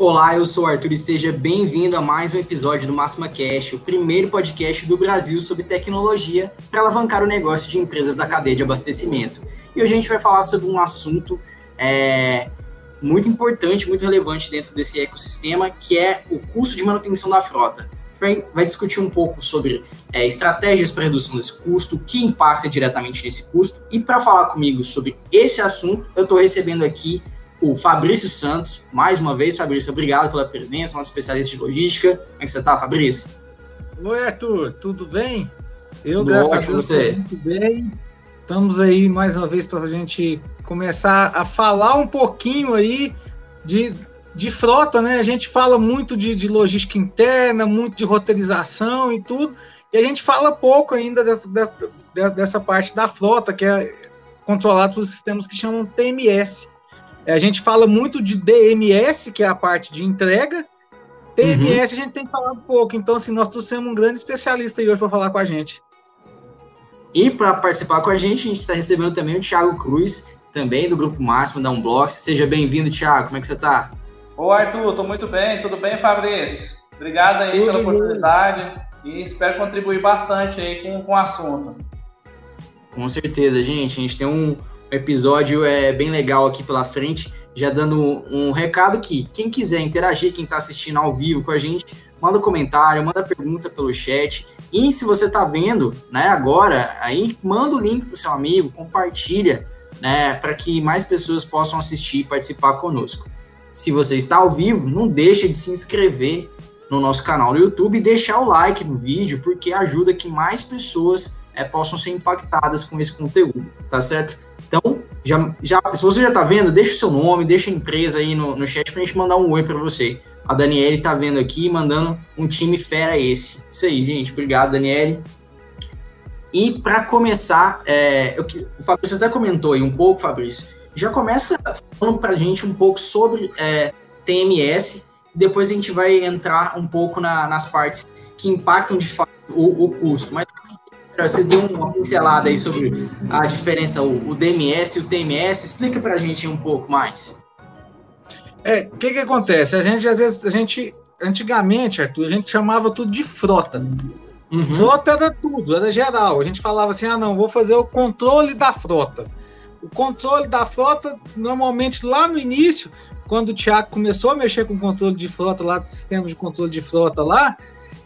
Olá, eu sou o Arthur e seja bem-vindo a mais um episódio do Máxima Cash, o primeiro podcast do Brasil sobre tecnologia para alavancar o negócio de empresas da cadeia de abastecimento. E hoje a gente vai falar sobre um assunto é, muito importante, muito relevante dentro desse ecossistema, que é o custo de manutenção da frota. Vai, discutir um pouco sobre é, estratégias para redução desse custo, o que impacta diretamente nesse custo. E para falar comigo sobre esse assunto, eu estou recebendo aqui o Fabrício Santos. Mais uma vez, Fabrício, obrigado pela presença, nosso especialista de logística. Como é que você está, Fabrício? Oi, Arthur, tudo bem? Eu, tudo graças a Deus, você. muito bem. Estamos aí mais uma vez para a gente começar a falar um pouquinho aí de, de frota, né? A gente fala muito de, de logística interna, muito de roteirização e tudo, e a gente fala pouco ainda dessa, dessa, dessa parte da frota, que é controlada por sistemas que chamam TMS. A gente fala muito de DMS, que é a parte de entrega. TMS uhum. a gente tem que falar um pouco. Então, assim, nós trouxemos um grande especialista aí hoje para falar com a gente. E para participar com a gente, a gente está recebendo também o Thiago Cruz, também do Grupo Máximo da Unblox. Seja bem-vindo, Thiago. Como é que você está? Oi, Arthur. Estou muito bem. Tudo bem, Fabrício? Obrigado aí Tudo pela bem. oportunidade e espero contribuir bastante aí com, com o assunto. Com certeza, gente. A gente tem um, episódio é bem legal aqui pela frente, já dando um recado que quem quiser interagir, quem está assistindo ao vivo com a gente, manda comentário, manda pergunta pelo chat. E se você está vendo, né, agora, aí manda o link para o seu amigo, compartilha, né, para que mais pessoas possam assistir e participar conosco. Se você está ao vivo, não deixe de se inscrever no nosso canal no YouTube e deixar o like no vídeo, porque ajuda que mais pessoas é, possam ser impactadas com esse conteúdo, tá certo? Já, já, se você já está vendo, deixa o seu nome, deixa a empresa aí no, no chat para a gente mandar um oi para você. A Daniele está vendo aqui, mandando um time fera esse. Isso aí, gente. Obrigado, Daniele. E para começar, é, eu, o Fabrício até comentou aí um pouco, Fabrício. Já começa falando para a gente um pouco sobre é, TMS. Depois a gente vai entrar um pouco na, nas partes que impactam de fato o, o custo. Mas você deu uma pincelada aí sobre a diferença, o, o DMS e o TMS. Explica para a gente um pouco mais. É, o que que acontece? A gente, às vezes, a gente, antigamente, Arthur, a gente chamava tudo de frota. Uhum. Frota era tudo, era geral. A gente falava assim, ah, não, vou fazer o controle da frota. O controle da frota, normalmente, lá no início, quando o Tiago começou a mexer com o controle de frota lá, do sistema de controle de frota lá,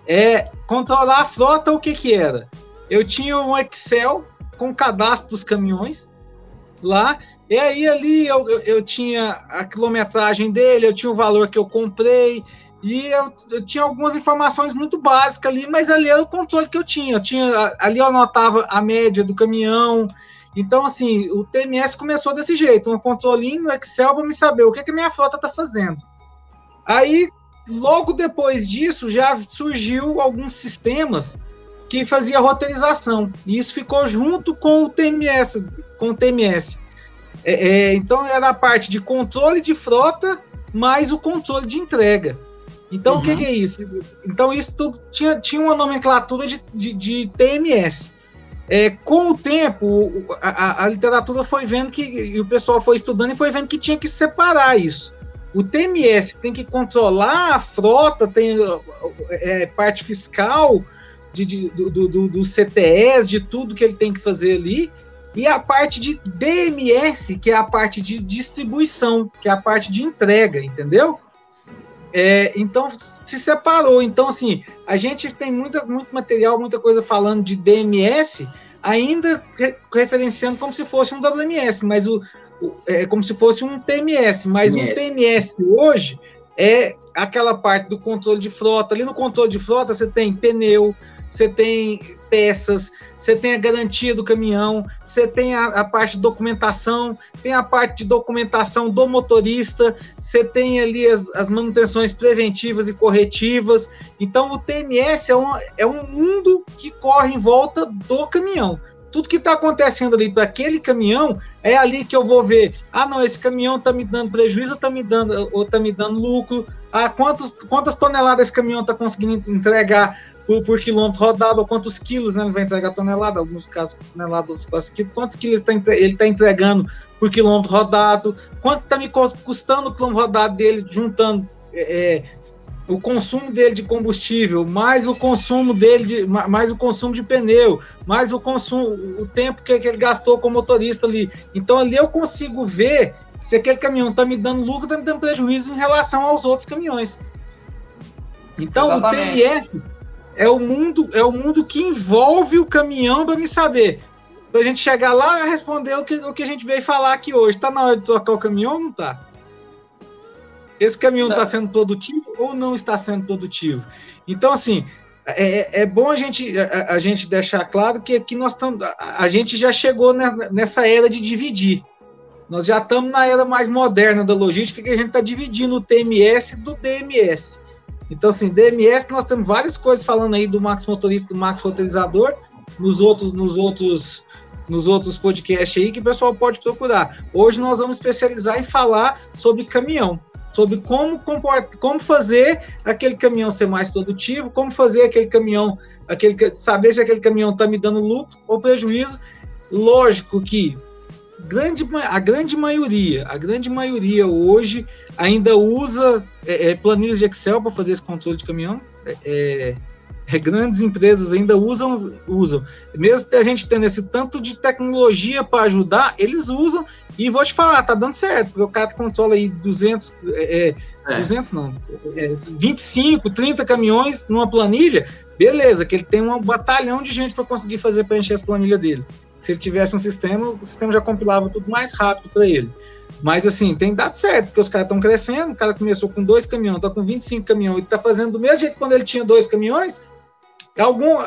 é controlar a frota, o que que era? Eu tinha um Excel com cadastro dos caminhões lá, e aí ali eu, eu, eu, tinha a quilometragem dele, eu tinha o valor que eu comprei, e eu, eu, tinha algumas informações muito básicas ali, mas ali era o controle que eu tinha. Eu tinha ali eu anotava a média do caminhão. Então, assim, o TMS começou desse jeito, um controlinho no Excel para me saber o que, que a minha frota está fazendo. Aí, logo depois disso, já surgiu alguns sistemas que fazia roteirização. E isso ficou junto com o TMS. Com o TMS. É, é, então era a parte de controle de frota mais o controle de entrega. Então uhum. o que, uhum. que, é isso? Então isso tinha, tinha uma nomenclatura de, de, de TMS. É, com o tempo, a, a, literatura foi vendo que, e o pessoal foi estudando e foi vendo que tinha que separar isso. O TMS tem que controlar a frota, tem é, parte fiscal, de, de do, do, do CTS, de tudo que ele tem que fazer ali, e a parte de DMS, que é a parte de distribuição, que é a parte de entrega, entendeu? É, então se separou. Então, assim, a gente tem muita, muito material, muita coisa falando de DMS, ainda referenciando como se fosse um WMS, mas o, o é como se fosse um TMS, mas TMS. um TMS hoje é aquela parte do controle de frota. Ali no controle de frota você tem pneu, você tem peças, você tem a garantia do caminhão, você tem a, a, parte de documentação, tem a parte de documentação do motorista, você tem ali as, as manutenções preventivas e corretivas. Então, o TMS é um, é um mundo que corre em volta do caminhão tudo que está acontecendo ali para aquele caminhão é ali que eu vou ver. Ah, não, esse caminhão está me dando prejuízo está me dando ou tá me dando lucro? Ah, quantos, quantas toneladas esse caminhão está conseguindo entregar por, por, quilômetro rodado, ou quantos quilos né, ele vai entregar tonelada, alguns casos toneladas, quantos quilos tá ele está entregando por quilômetro rodado, quanto está me custando o quilômetro rodado dele, juntando é, o consumo dele de combustível, mais o consumo dele de, mais o consumo de pneu, mais o consumo, o tempo que, que ele gastou com o motorista ali. Então ali eu consigo ver se aquele caminhão está me dando lucro, está me dando prejuízo em relação aos outros caminhões. Então Exatamente. o TMS é o mundo é o mundo que envolve o caminhão para me saber. Para a gente chegar lá e responder o que, o que a gente veio falar aqui hoje. Está na hora de trocar o caminhão ou não está? Esse caminhão está sendo produtivo ou não está sendo produtivo? Então, assim, é, é bom a gente, a, a, gente deixar claro que aqui nós estamos. A, a gente já chegou nessa era de dividir. Nós já estamos na era mais moderna da logística, que a gente está dividindo o TMS do DMS. Então, assim, DMS, nós temos várias coisas falando aí do Max Motorista, do Max Roteirizador, nos outros, nos outros, nos outros podcasts aí que o pessoal pode procurar. Hoje nós vamos especializar em falar sobre caminhão, sobre como, como fazer aquele caminhão ser mais produtivo, como fazer aquele caminhão, aquele, saber se aquele caminhão está me dando lucro ou prejuízo. Lógico que grande, a grande maioria, a grande maioria hoje ainda usa é, é, planilhas de Excel para fazer esse controle de caminhão. É, é, é, grandes empresas ainda usam, usam. Mesmo a gente tendo esse tanto de tecnologia para ajudar, eles usam. E vou te falar, tá dando certo, porque o cara controla aí 200, é, 200 é, não, 25, 30 caminhões numa planilha, beleza, que ele tem um batalhão de gente para conseguir fazer preencher as planilhas dele. Se ele tivesse um sistema, o sistema já compilava tudo mais rápido para ele. Mas assim, tem dado certo, porque os caras estão crescendo, o cara começou com dois caminhões, está com 25 caminhões e está fazendo do mesmo jeito quando ele tinha dois caminhões, algum,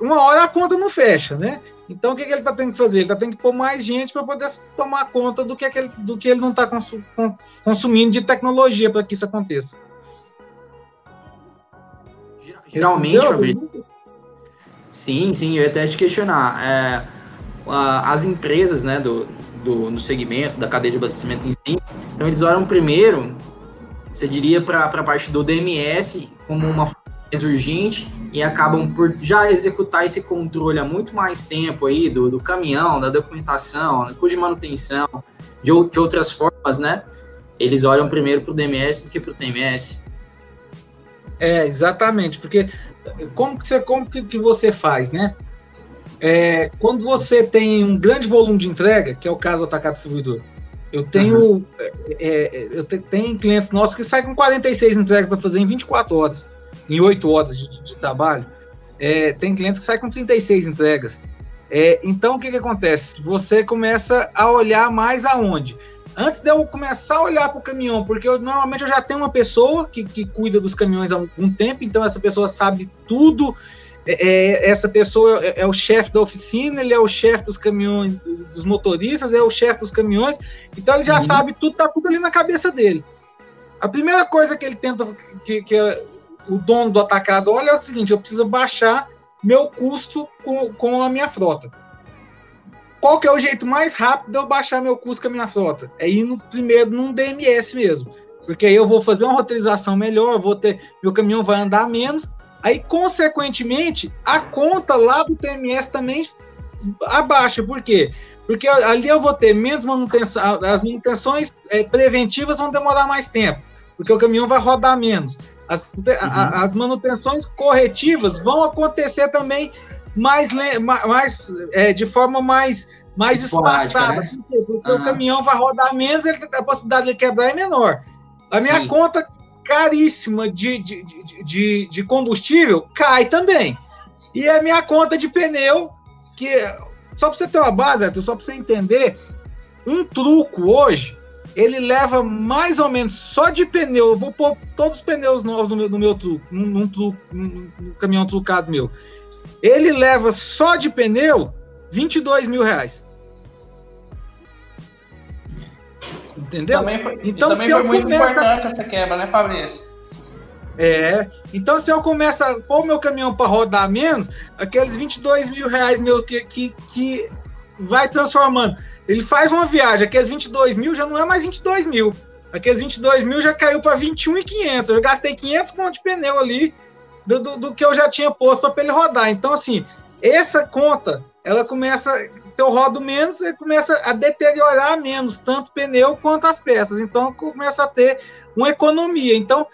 uma hora a conta não fecha, né? Então o que, que ele está tendo que fazer? Ele está tendo que pôr mais gente para poder tomar conta do que, aquele, do que ele não está consumindo de tecnologia para que isso aconteça. Geralmente, Fabrício. Sim, sim, eu ia até te questionar. É, as empresas né, do, do, no segmento, da cadeia de abastecimento em si. Então, eles olham primeiro, você diria, para a parte do DMS como uma mais urgente e acabam por já executar esse controle há muito mais tempo aí do, do caminhão, da documentação, do custo de manutenção, de, de outras formas, né? Eles olham primeiro para o DMS do que para o TMS. É, exatamente, porque como que você, como que, que você faz, né? É, quando você tem um grande volume de entrega, que é o caso do atacado distribuidor, eu tenho, uhum. é, eu te, tenho clientes nossos que saem com 46 entregas para fazer em 24 horas, em 8 horas de, de trabalho. É, tem clientes que saem com 36 entregas. É, então, o que, que acontece? Você começa a olhar mais aonde? Antes de eu começar a olhar para o caminhão, porque eu, normalmente eu já tenho uma pessoa que, que cuida dos caminhões há algum tempo, então essa pessoa sabe tudo é, é, essa pessoa é, é o chefe da oficina, ele é o chefe dos caminhões, dos motoristas, é o chefe dos caminhões, então ele já uhum. sabe tudo, tá tudo ali na cabeça dele. A primeira coisa que ele tenta, que, que é o dono do atacado olha é o seguinte: eu preciso baixar meu custo com, com a minha frota. Qual que é o jeito mais rápido de eu baixar meu custo com a minha frota? É ir no, primeiro num DMS mesmo. Porque aí eu vou fazer uma roteirização melhor, vou ter. Meu caminhão vai andar menos Aí, consequentemente, a conta lá do TMS também abaixa. Por quê? Porque ali eu vou ter menos manutenção, as manutenções é, preventivas vão demorar mais tempo, porque o caminhão vai rodar menos. As, uhum. a, as manutenções corretivas vão acontecer também mais, mais é, de forma mais, mais espaçada. Né? Por quê? Porque uhum. o caminhão vai rodar menos, ele, a possibilidade de quebrar é menor. A minha Sim. conta caríssima de, de, de, de, combustível cai também. E a minha conta de pneu, que só para você ter uma base, Arthur, só para você entender, um truco hoje, ele leva mais ou menos só de pneu. Eu vou pôr todos os pneus novos no meu, no meu truco, num, num, num, num caminhão trucado meu. Ele leva só de pneu 22 mil reais. Entendeu? Também foi, então, se eu muito começa... importante essa quebra, né, Fabrício? É, então se eu começo a pôr meu caminhão para rodar menos, aqueles 22 mil reais meu que, que, que vai transformando. Ele faz uma viagem, aqueles 22 mil já não é mais 22 mil. Aqueles 22 mil já caiu para 21,500. Eu gastei 500 pontos de pneu ali do, do, do que eu já tinha posto para ele rodar. Então, assim, essa conta ela começa, se eu rodo menos, ele começa a deteriorar menos, tanto o pneu quanto as peças. Então, começa a ter uma economia. Então,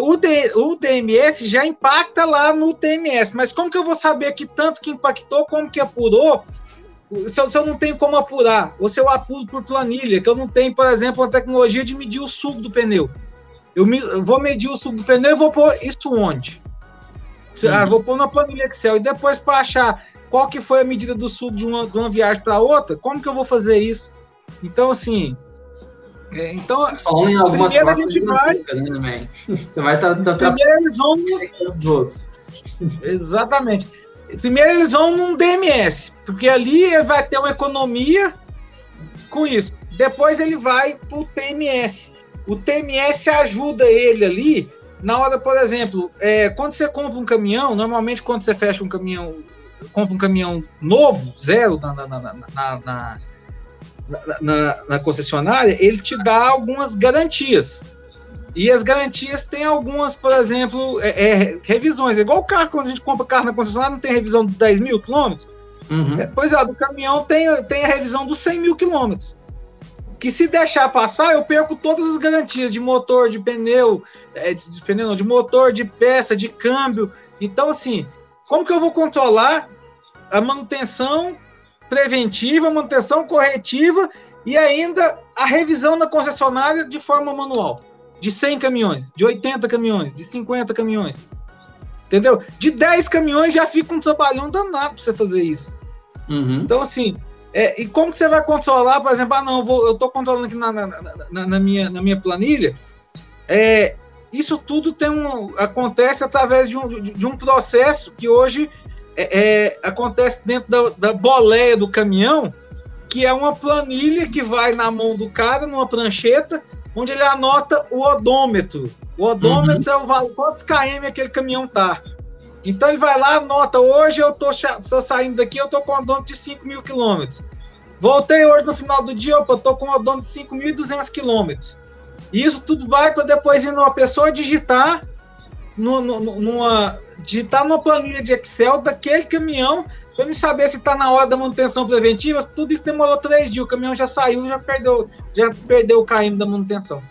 o, D, o DMS já impacta lá no TMS, mas como que eu vou saber que tanto que impactou, como que apurou, se eu, se eu não tenho como apurar, ou se eu apuro por planilha, que eu não tenho, por exemplo, a tecnologia de medir o suco do pneu. Eu, me, eu vou medir o suco do pneu e vou pôr isso onde? Uhum. Ah, vou pôr na planilha Excel e depois para achar qual que foi a medida do suco de uma, de uma viagem para outra, como que eu vou fazer isso? Então, assim, é, então, falando em algumas primeiro a gente vai. Né, Você vai estar. Tá, tá, primeiro eles vão. Exatamente. Primeiro eles vão num DMS, porque ali ele vai ter uma economia com isso. Depois ele vai para o TMS. O TMS ajuda ele ali na hora, por exemplo, é, quando você compra um caminhão, normalmente quando você fecha um caminhão, compra um caminhão novo, zero na, na, na, na concessionária, ele te dá algumas garantias. E as garantias têm algumas, por exemplo, é, é, revisões. É igual o carro, quando a gente compra carro na concessionária, não tem revisão de 10 mil quilômetros? Uhum. É, pois é, do caminhão tem, tem a revisão dos 100 mil quilômetros. Que se deixar passar, eu perco todas as garantias de motor, de pneu, é, de, de pneu não, de motor, de peça, de câmbio. Então, assim, como que eu vou controlar a manutenção preventiva, manutenção corretiva e ainda a revisão na concessionária de forma manual. De 100 caminhões, de 80 caminhões, de 50 caminhões. Entendeu? De 10 caminhões já fica um trabalhão danado para você fazer isso. Uhum. Então, assim, é, e como que você vai controlar, por exemplo, ah, não, vou, eu estou controlando aqui na, na, na, na, minha, na minha planilha. É, isso tudo tem um, acontece através de um, de, de um processo que hoje é, é, acontece dentro da, da boleia do caminhão, que é uma planilha que vai na mão do cara, numa prancheta, onde ele anota o odômetro. O odômetro uhum. é o valor, quantos km aquele caminhão tá. Então ele vai lá, anota, hoje eu tô, tô saindo daqui, eu tô com um odômetro de 5 mil quilômetros. Voltei hoje no final do dia, opa, eu tô com um odômetro de 5.200 quilômetros. Isso tudo vai para depois ir numa pessoa digitar no, numa, digitar numa planilha de Excel daquele caminhão para me saber se está na hora da manutenção preventiva. Tudo isso demorou três dias. O caminhão já saiu, já perdeu, já perdeu o KM da manutenção.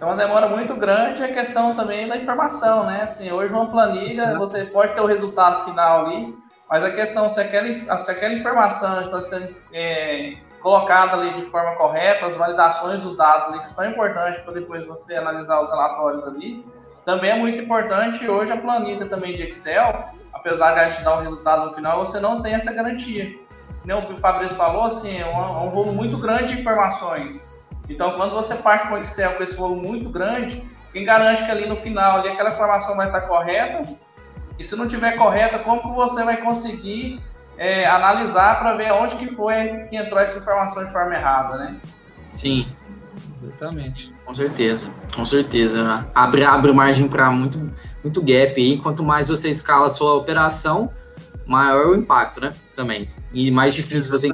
É uma demora muito grande a questão também da informação, né? Assim, hoje uma planilha, uhum. você pode ter o resultado final ali, mas a questão se aquela, se aquela informação está sendo é, colocada ali de forma correta, as validações dos dados ali que são importantes para depois você analisar os relatórios ali, também é muito importante hoje a planilha também de Excel, apesar de a gente dar um resultado no final, você não tem essa garantia. Como o Fabrício falou, assim, é um, é um volume muito grande de informações. Então, quando você parte com o Excel com esse volume muito grande, quem garante que ali no final ali, aquela informação vai estar correta? E se não tiver correta, como que você vai conseguir é, analisar para ver onde que foi que entrou essa informação de forma errada, né? Sim, exatamente. Com certeza, com certeza. Abre, abre margem para muito, muito gap aí. Quanto mais você escala a sua operação, maior o impacto, né? Também. E mais difícil você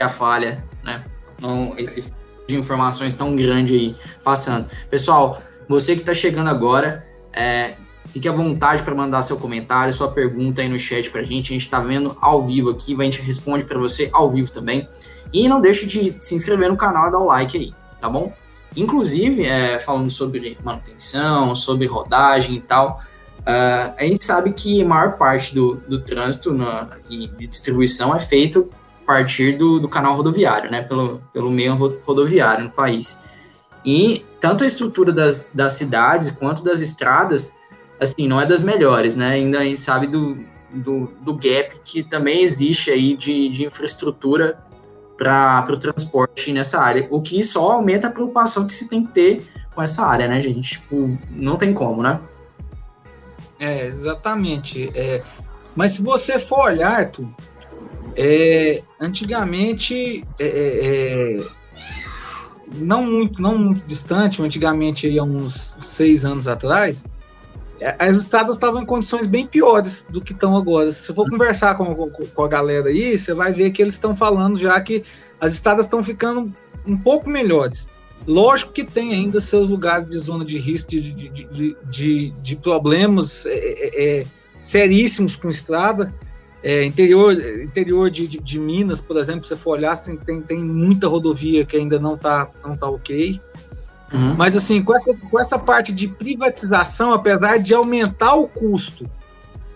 a falha, né? Não, esse de informações tão grande aí passando. Pessoal, você que está chegando agora, é, fique à vontade para mandar seu comentário, sua pergunta aí no chat para a gente. A gente está vendo ao vivo aqui, a gente responde para você ao vivo também. E não deixe de se inscrever no canal e dar o like aí, tá bom? Inclusive, é, falando sobre manutenção, sobre rodagem e tal, uh, a gente sabe que a maior parte do, do trânsito na, e de distribuição é feito a partir do, do canal rodoviário, né, pelo, pelo meio rodoviário no país. E tanto a estrutura das, das cidades quanto das estradas, assim, não é das melhores, né? Ainda a gente sabe do, do, do gap que também existe aí de, de infraestrutura para o transporte nessa área, o que só aumenta a preocupação que se tem que ter com essa área, né, gente? Tipo, não tem como, né? É, exatamente. É, mas se você for olhar, Arthur, é, antigamente, é, é, é, não, muito, não muito distante, antigamente, aí, há uns seis anos atrás, as estradas estavam em condições bem piores do que estão agora. Se você for conversar com, com, com, a galera aí, você vai ver que eles estão falando já que as estradas estão ficando um pouco melhores. Lógico que tem ainda seus lugares de zona de risco, de, de, de, de, de problemas é, é, é, seríssimos com estrada. É, interior interior de, de, de, Minas, por exemplo, se você for olhar, tem, tem, tem muita rodovia que ainda não está não tá ok. Uhum. Mas assim, com essa, com essa parte de privatização, apesar de aumentar o custo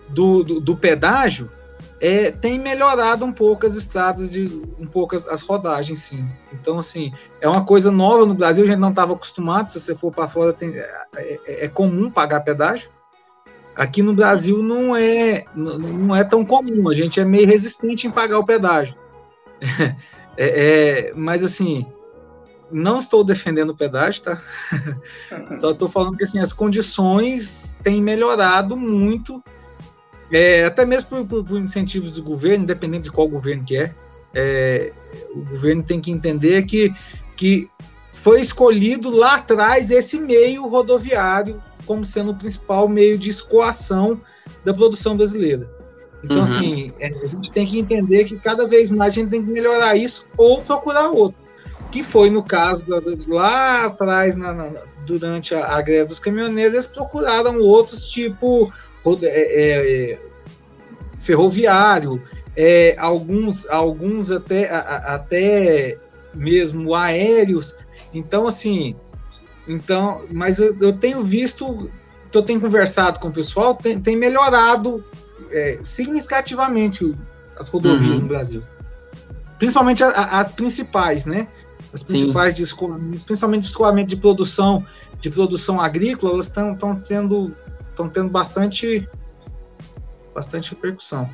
do, do, do pedágio, é, tem melhorado um pouco as estradas, de um pouco as, as, rodagens, sim. Então, assim, é uma coisa nova no Brasil, a gente não estava acostumado. Se você for para fora, tem, é, é, é, comum pagar pedágio. Aqui no Brasil não é, não é tão comum, a gente é meio resistente em pagar o pedágio. É, é, mas, assim, não estou defendendo o pedágio, tá? Só estou falando que assim, as condições têm melhorado muito, é, até mesmo por, por, por, incentivos do governo, independente de qual governo que é. é. O governo tem que entender que, que foi escolhido lá atrás esse meio rodoviário como sendo o principal meio de escoação da produção brasileira. Então, uhum. assim, é, a gente tem que entender que cada vez mais a gente tem que melhorar isso ou procurar outro que foi no caso lá atrás, na, na, durante a, a, greve dos caminhoneiros, eles procuraram outros tipo é, é, é, ferroviário, é, alguns, alguns até, a, até mesmo aéreos. Então, assim, então, mas eu, eu tenho visto, eu tenho conversado com o pessoal, tem, tem melhorado é, significativamente as rodovias uhum. no Brasil. Principalmente as principais, né? As principais de escoamento, principalmente de escoamento de produção, de produção agrícola, elas estão tendo, estão tendo bastante, bastante repercussão.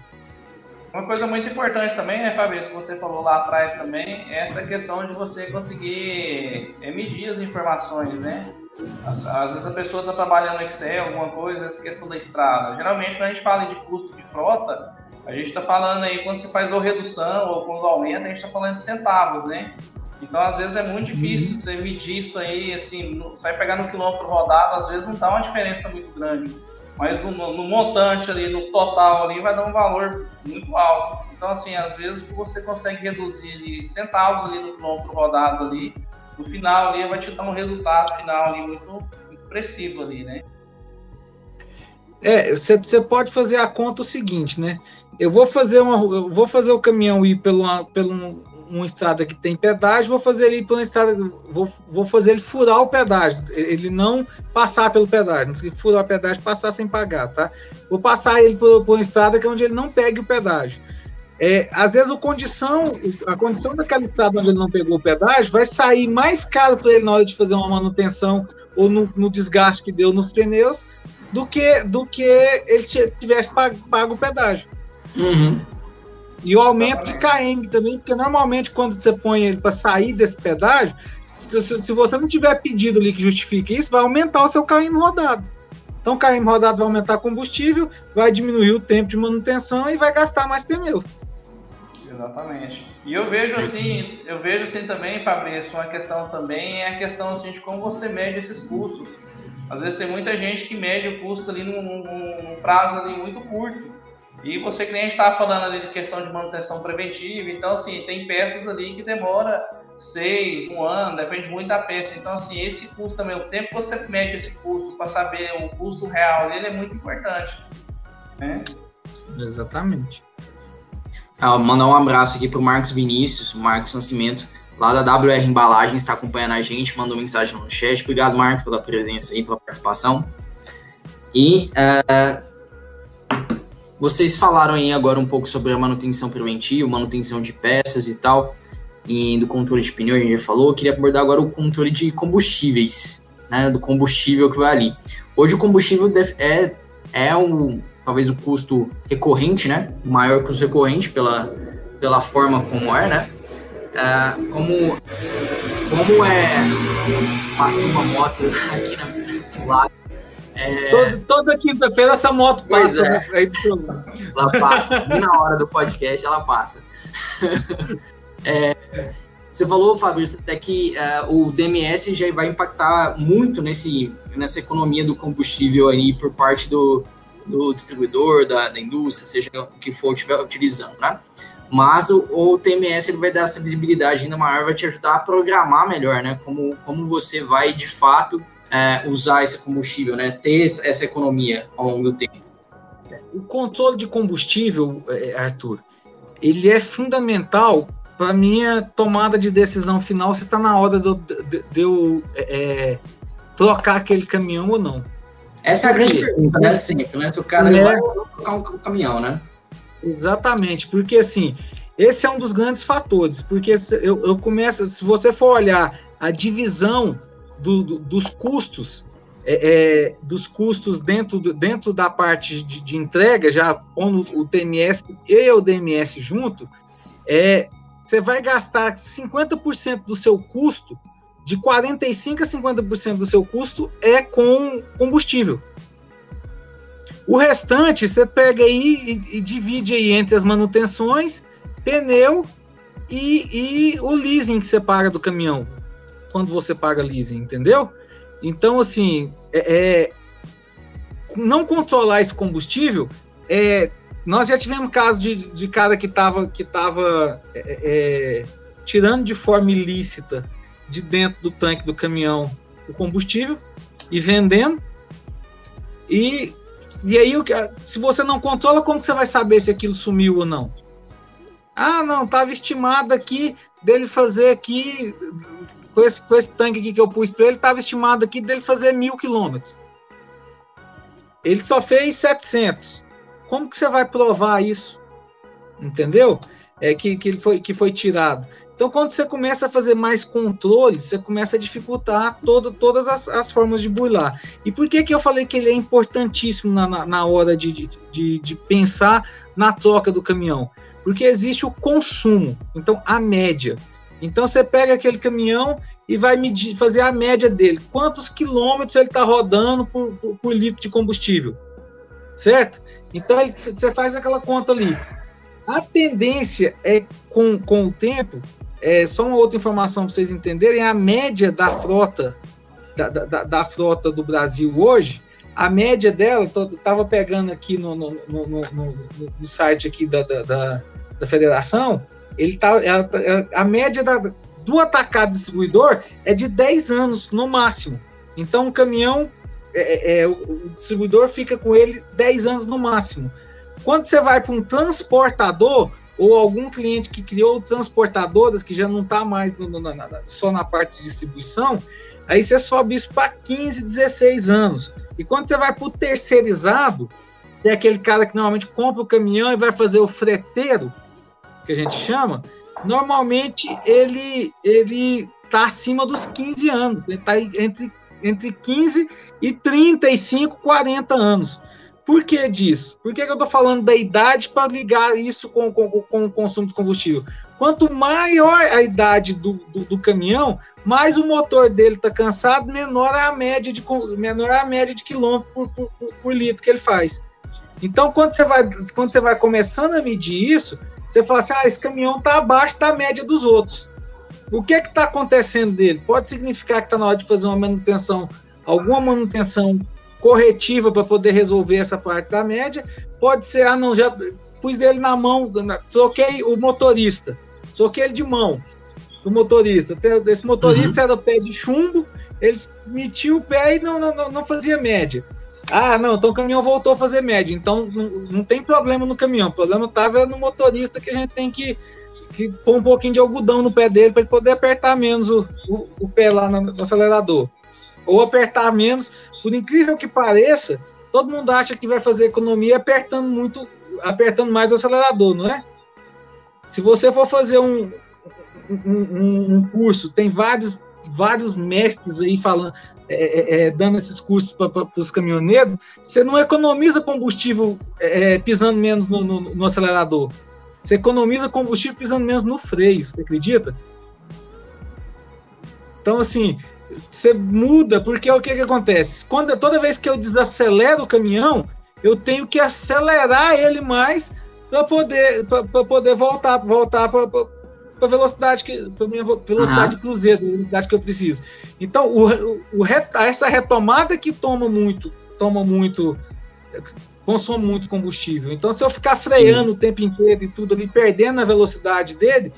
Uma coisa muito importante também, né, Fabrício, que você falou lá atrás também, é essa questão de você conseguir é, medir as informações, né? Às, às vezes a pessoa está trabalhando no Excel, alguma coisa, essa questão da estrada. Geralmente, quando a gente fala de custo de frota, a gente está falando aí, quando se faz ou redução ou quando aumenta, a gente está falando de centavos, né? Então, às vezes, é muito difícil uhum. você medir isso aí, assim, vai pegar no quilômetro rodado, às vezes não dá uma diferença muito grande. Mas no, no, montante ali, no total ali, vai dar um valor muito alto. Então, assim, às vezes você consegue reduzir ali, centavos ali no quilômetro rodado ali, no final ali vai te dar um resultado final ali muito, expressivo ali, né? É, você pode fazer a conta o seguinte, né? Eu vou fazer uma, vou fazer o caminhão ir pelo, pelo uma estrada que tem pedágio, vou fazer ele por uma estrada, vou, vou fazer ele furar o pedágio, ele não passar pelo pedágio, não furar o pedágio passar sem pagar, tá? Vou passar ele por, por uma estrada que é onde ele não pegue o pedágio. É, às vezes a condição, a condição daquela estrada onde ele não pegou o pedágio vai sair mais caro para ele na hora de fazer uma manutenção ou no, no, desgaste que deu nos pneus do que do que ele tivesse pago, pago o pedágio. Uhum. E o aumento de KM também, porque normalmente quando você põe ele para sair desse pedágio, se, se, você não tiver pedido ali que justifique isso, vai aumentar o seu KM rodado. Então, o KM rodado vai aumentar combustível, vai diminuir o tempo de manutenção e vai gastar mais pneu. Exatamente. E eu vejo assim, eu vejo assim também, Fabrício, uma questão também é a questão assim, de como você mede esses custos. Às vezes tem muita gente que mede o custo ali num, num, num prazo ali muito curto. E você, cliente, estava falando ali de questão de manutenção preventiva, então, assim, tem peças ali que demora seis, um ano, depende muito da peça. Então, assim, esse custo também, o tempo que você mede esse custo para saber o custo real dele é muito importante. Né? Exatamente. Ah, mandar um abraço aqui para o Marcos Vinícius, o Marcos Nascimento, lá da WR Embalagens, está acompanhando a gente, mandou mensagem no chat. Obrigado, Marcos, pela presença e pela participação. E uh, vocês falaram aí agora um pouco sobre a manutenção preventiva, manutenção de peças e tal, e do controle de pneu, a gente já falou. Eu queria abordar agora o controle de combustíveis, né, do combustível que vai ali. Hoje o combustível é, é um, talvez o custo recorrente, né, o maior custo recorrente pela, pela forma como é, né, uh, como, como é, passou uma moto aqui na, do lado, é... Todo, toda quinta-feira essa moto pois passa. É. ela passa. E na hora do podcast ela passa. é, você falou, Fabrício, até que uh, o DMS já vai impactar muito nesse, nessa economia do combustível aí por parte do, do distribuidor, da, da indústria, seja o que for estiver utilizando, né? Mas o, o TMS ele vai dar essa visibilidade ainda maior, vai te ajudar a programar melhor, né? Como, como você vai de fato é, usar esse combustível, né? Ter essa economia ao longo do tempo. O controle de combustível, é, Arthur, ele é fundamental para minha tomada de decisão final se está na hora de, de, de eu é, trocar aquele caminhão ou não. Essa é a grande pergunta, né? Sempre, né? Se o cara é. vai trocar um caminhão, né? Exatamente, porque assim, esse é um dos grandes fatores, porque eu, eu começo, se você for olhar a divisão do, do, dos custos, é, é, dos custos dentro, do, dentro da parte de, de, entrega, já pondo o TMS e o DMS junto, é, você vai gastar 50% do seu custo, de 45% a 50% do seu custo é com combustível. O restante você pega aí e, e divide aí entre as manutenções, pneu e, e, o leasing que você paga do caminhão, quando você paga leasing, entendeu? Então, assim, é, é não controlar esse combustível, é, nós já tivemos casos de, de cara que estava que tava, é, é, tirando de forma ilícita de dentro do tanque do caminhão o combustível e vendendo. E, e aí, se você não controla, como você vai saber se aquilo sumiu ou não? Ah, não, estava estimado aqui dele fazer aqui, com esse, com esse tanque aqui que eu pus para ele, estava estimado aqui dele fazer mil quilômetros. Ele só fez 700. Como que você vai provar isso? Entendeu? É que, que, foi, que foi tirado. Então, quando você começa a fazer mais controle, você começa a dificultar todo, todas as, as, formas de burlar. E por que, que eu falei que ele é importantíssimo na, na, na hora de, de, de, pensar na troca do caminhão? Porque existe o consumo, então a média. Então você pega aquele caminhão e vai medir, fazer a média dele. Quantos quilômetros ele está rodando por, por, por litro de combustível? Certo? Então você faz aquela conta ali. A tendência é, com, com o tempo, é, só uma outra informação para vocês entenderem, a média da frota, da, da, da frota do Brasil hoje, a média dela, estava pegando aqui no, no, no, no, no site aqui da, da, da, da federação, ele tá, ela, tá, a média da, do atacado distribuidor é de 10 anos no máximo. Então, o caminhão, é, é, é o distribuidor fica com ele 10 anos no máximo. Quando você vai para um transportador, ou algum cliente que criou transportadoras que já não está mais no, no, na, só na parte de distribuição, aí você sobe isso para 15, 16 anos. E quando você vai para o terceirizado, que é aquele cara que normalmente compra o caminhão e vai fazer o freteiro, que a gente chama, normalmente ele ele está acima dos 15 anos, ele está entre, entre 15 e 35, 40 anos. Por que disso? Por que, que eu estou falando da idade para ligar isso com, com, com, o consumo de combustível? Quanto maior a idade do, do, do caminhão, mais o motor dele está cansado, menor a média de, menor a média de quilômetro por, por, por, por litro que ele faz. Então, quando você, vai, quando você vai começando a medir isso, você fala assim: ah, esse caminhão está abaixo da média dos outros. O que é que está acontecendo dele? Pode significar que está na hora de fazer uma manutenção, alguma manutenção corretiva para poder resolver essa parte da média. Pode ser, ah, não, já pus ele na mão, troquei o motorista, troquei ele de mão, o motorista. Esse motorista uhum. era pé de chumbo, ele metia o pé e não, não, não fazia média. Ah, não, então o caminhão voltou a fazer média. Então não, não tem problema no caminhão. O problema estava no motorista que a gente tem que, que pôr um pouquinho de algodão no pé dele para ele poder apertar menos o, o, o pé lá no, no, acelerador. Ou apertar menos por incrível que pareça, todo mundo acha que vai fazer economia apertando muito, apertando mais o acelerador, não é? Se você for fazer um, um, um curso, tem vários, vários mestres aí falando, é, é, é dando esses cursos para os caminhoneiros, você não economiza combustível é, é, pisando menos no, no, no, acelerador. Você economiza combustível pisando menos no freio, você acredita? Então, assim, você muda, porque o que, que acontece? Quando, toda vez que eu desacelero o caminhão, eu tenho que acelerar ele mais para poder, poder voltar, voltar a velocidade que pra minha velocidade uhum. cruzeiro, a velocidade que eu preciso. Então, o, o, essa retomada que toma muito, toma muito, consome muito combustível. Então, se eu ficar freando Sim. o tempo inteiro e tudo ali, perdendo a velocidade dele,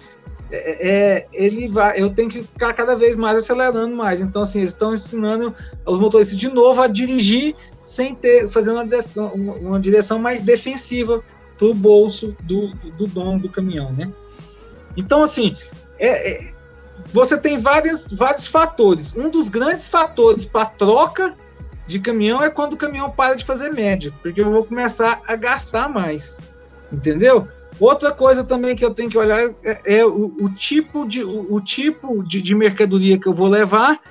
é, é, ele vai, eu tenho que ficar cada vez mais acelerando mais. Então, assim, eles estão ensinando os motoristas de novo a dirigir sem ter, fazendo uma, uma direção mais defensiva para o bolso do, do dono do caminhão, né? Então, assim, é, é, você tem vários, vários fatores. Um dos grandes fatores para troca de caminhão é quando o caminhão para de fazer média, porque eu vou começar a gastar mais, entendeu? Outra coisa também que eu tenho que olhar é, é o, o, tipo, de, o, o tipo de, de, mercadoria que eu vou levar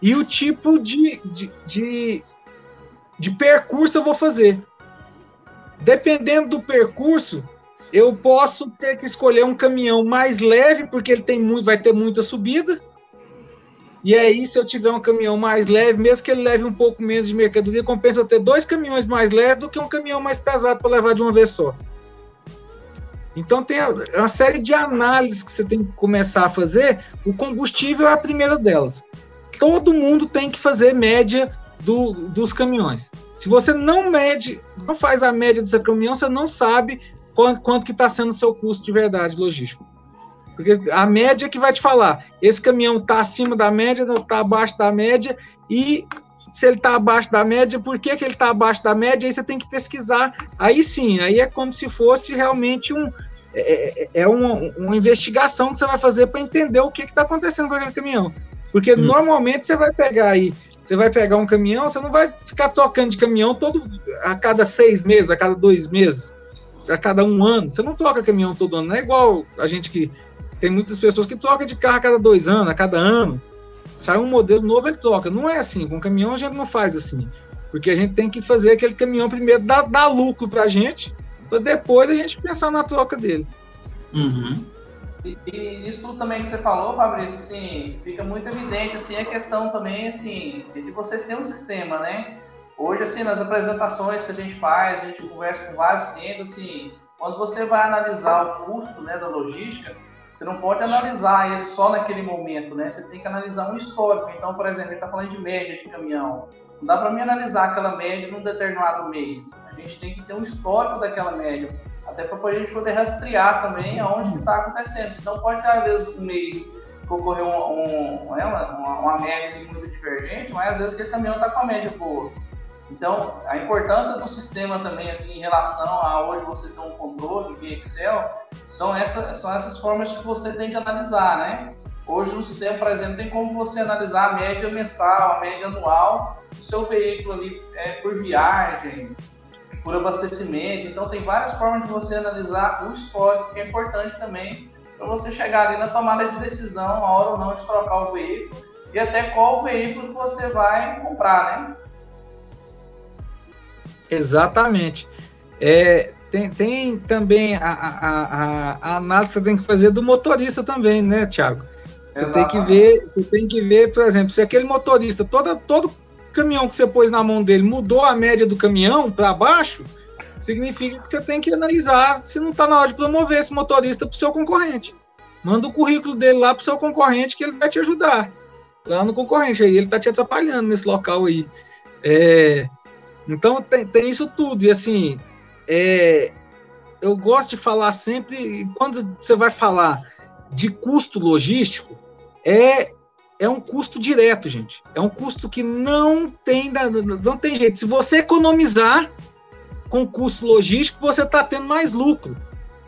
e o tipo de, de, de, de percurso eu vou fazer. Dependendo do percurso, eu posso ter que escolher um caminhão mais leve, porque ele tem muito, vai ter muita subida, e aí, se eu tiver um caminhão mais leve, mesmo que ele leve um pouco menos de mercadoria, compensa eu ter dois caminhões mais leves do que um caminhão mais pesado para levar de uma vez só. Então tem uma série de análises que você tem que começar a fazer. O combustível é a primeira delas. Todo mundo tem que fazer média do, dos caminhões. Se você não mede, não faz a média do seu caminhão, você não sabe quanto, quanto que está sendo o seu custo de verdade logístico. Porque a média que vai te falar, esse caminhão está acima da média, não está abaixo da média, e se ele está abaixo da média, por que, que ele está abaixo da média? Aí você tem que pesquisar. Aí sim, aí é como se fosse realmente um, é, é, é uma, uma, investigação que você vai fazer para entender o que está acontecendo com aquele caminhão. Porque hum. normalmente você vai pegar aí, você vai pegar um caminhão, você não vai ficar trocando de caminhão todo a cada seis meses, a cada dois meses, a cada um ano. Você não troca caminhão todo ano. Não é igual a gente que tem muitas pessoas que trocam de carro a cada dois anos, a cada ano. Sai um modelo novo, ele troca. Não é assim. Com caminhão a gente não faz assim. Porque a gente tem que fazer aquele caminhão primeiro dar, dar lucro para a gente, para depois a gente pensar na troca dele. Uhum. E, e, isso tudo também que você falou, Fabrício, assim, fica muito evidente assim, a questão também assim, de você ter um sistema, né? Hoje, assim, nas apresentações que a gente faz, a gente conversa com vários clientes, assim, quando você vai analisar o custo né, da logística, você não pode analisar ele só naquele momento, né? Você tem que analisar um histórico. Então, por exemplo, ele está falando de média de caminhão. Não dá para mim analisar aquela média num determinado mês. A gente tem que ter um histórico daquela média, até para a gente poder rastrear também aonde que está acontecendo. Senão pode ter, às vezes, um mês que ocorreu um, um, né, uma, uma média muito divergente, mas às vezes aquele caminhão está com a média boa. Então, a importância do sistema também, assim, em relação a hoje você ter um controle via Excel, são, essa, são essas formas que você tem de analisar, né? Hoje no sistema, por exemplo, tem como você analisar a média mensal, a média anual do seu veículo ali é, por viagem, por abastecimento. Então, tem várias formas de você analisar o histórico, que é importante também para você chegar ali na tomada de decisão, a hora ou não de trocar o veículo e até qual veículo que você vai comprar, né? Exatamente. É, tem, tem também a, a, a, a, análise que você tem que fazer do motorista também, né, Thiago? Você tem que ver, você tem que ver, por exemplo, se aquele motorista, toda, todo caminhão que você pôs na mão dele mudou a média do caminhão para baixo, significa que você tem que analisar se não está na hora de promover esse motorista para o seu concorrente. Manda o currículo dele lá para o seu concorrente que ele vai te ajudar. Lá no concorrente, aí ele está te atrapalhando nesse local aí. É, então tem, tem isso tudo. E assim, é, eu gosto de falar sempre, quando você vai falar de custo logístico, é, é um custo direto, gente. É um custo que não tem, não tem jeito. Se você economizar com custo logístico, você está tendo mais lucro.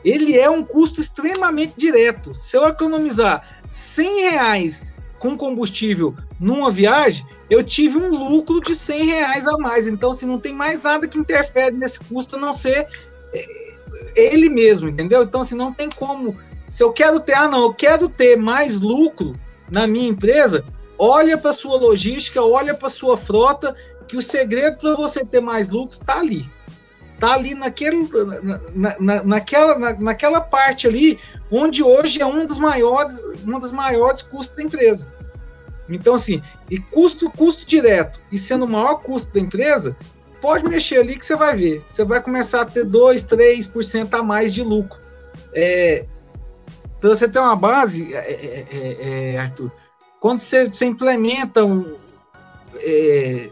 Ele é um custo extremamente direto. Se eu economizar 100 reais com combustível numa viagem, eu tive um lucro de 100 reais a mais. Então, se assim, não tem mais nada que interfere nesse custo, a não ser eh, ele mesmo, entendeu? Então, se assim, não tem como. Se eu quero ter, ah, não, eu quero ter mais lucro na minha empresa, olha para sua logística, olha para sua frota, que o segredo para você ter mais lucro está ali. Está ali naquele, na, na, naquela, na, naquela parte ali, onde hoje é um dos maiores, uma das maiores custos da empresa. Então, assim, e custo, custo direto, e sendo o maior custo da empresa, pode mexer ali que você vai ver. Você vai começar a ter 2, 3% a mais de lucro. É, você ter uma base, é, é, é, é Arthur, quando você, você implementa um, é,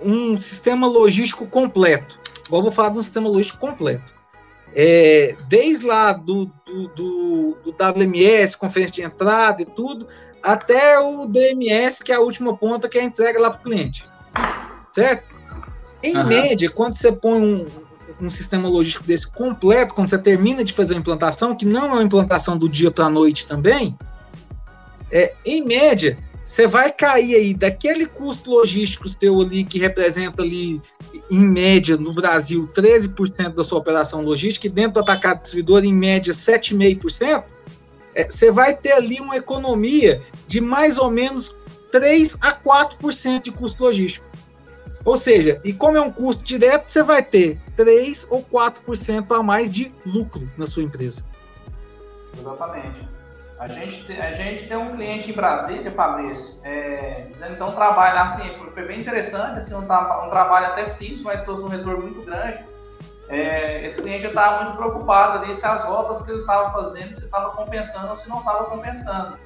um sistema logístico completo, vou falar de um sistema logístico completo, é, desde lá do, do, do, do, WMS, conferência de entrada e tudo, até o DMS, que é a última ponta, que é a entrega lá para o cliente. Certo? Em uhum. média, quando você põe um, um sistema logístico desse completo, quando você termina de fazer a implantação, que não é uma implantação do dia para a noite também, é, em média, você vai cair aí daquele custo logístico seu ali, que representa ali, em média, no Brasil, 13% da sua operação logística, e dentro do atacado distribuidor, em média, 7,5%, é, você vai ter ali uma economia de mais ou menos 3 a 4% de custo logístico. Ou seja, e como é um custo direto, você vai ter 3 ou 4% a mais de lucro na sua empresa. Exatamente. A gente, a gente tem um cliente em Brasília, Fabrício, é, dizendo então trabalho assim, foi, bem interessante, assim, um, um, trabalho até simples, mas trouxe um retorno muito grande. É, esse cliente estava muito preocupado ali se as rotas que ele estava fazendo, se estava compensando ou se não estava compensando.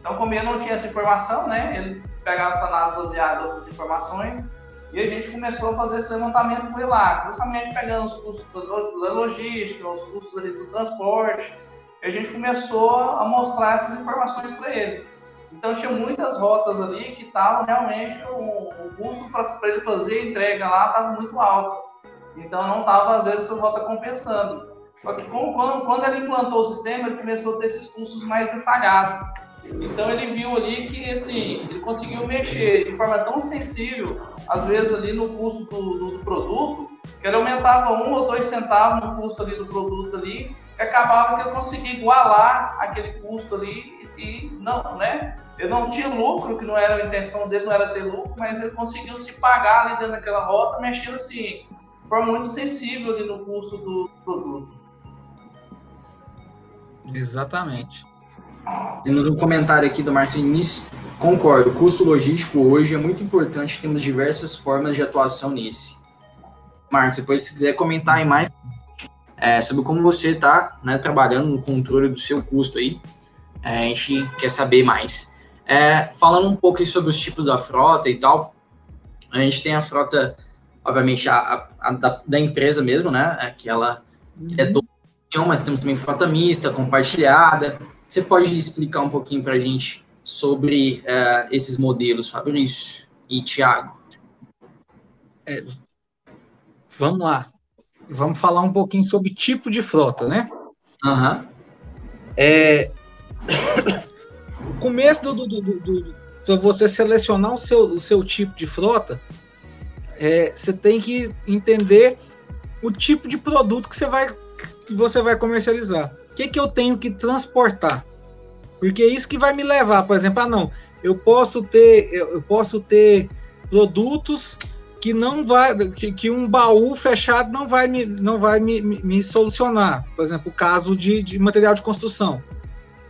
Então, como ele não tinha essa informação, né, ele pegava essa análise baseada outras informações, e a gente começou a fazer esse levantamento por lá, justamente pegando os custos da logística, os custos ali do transporte. E a gente começou a mostrar essas informações para ele. Então tinha muitas rotas ali que estavam realmente o, o custo para ele fazer a entrega lá estava muito alto. Então não estava às vezes essa rota compensando. Só que quando, quando ele implantou o sistema, ele começou a ter esses custos mais detalhados. Então ele viu ali que assim, ele conseguiu mexer de forma tão sensível, às vezes ali no custo do, do, do produto, que ele aumentava um ou dois centavos no custo ali do produto ali, que acabava que ele conseguia igualar aquele custo ali e, e não, né? Ele não tinha lucro, que não era a intenção dele, não era ter lucro, mas ele conseguiu se pagar ali dentro daquela rota, mexendo assim, de forma muito sensível ali no custo do produto. Exatamente. Temos um comentário aqui do Marcinho Início. Concordo, o custo logístico hoje é muito importante, temos diversas formas de atuação nesse. Marcos, depois se quiser comentar aí mais é, sobre como você está né, trabalhando no controle do seu custo aí, é, a gente quer saber mais. É, falando um pouco sobre os tipos da frota e tal, a gente tem a frota, obviamente, a, a, a da, da, empresa mesmo, né, é que ela é uhum. é todo mas temos também frota mista, compartilhada, você pode explicar um pouquinho para a gente sobre uh, esses modelos, Fabrício e Tiago? É, vamos lá. Vamos falar um pouquinho sobre tipo de frota, né? Uhum. É, o começo do, do, do, do para você selecionar o seu, o seu tipo de frota, é, você tem que entender o tipo de produto que você vai, que você vai comercializar que, que eu tenho que transportar? Porque é isso que vai me levar, por exemplo, ah, não, eu posso ter, eu posso ter produtos que não vai, que, que um baú fechado não vai me, não vai me, me, me solucionar. Por exemplo, o caso de, de material de construção.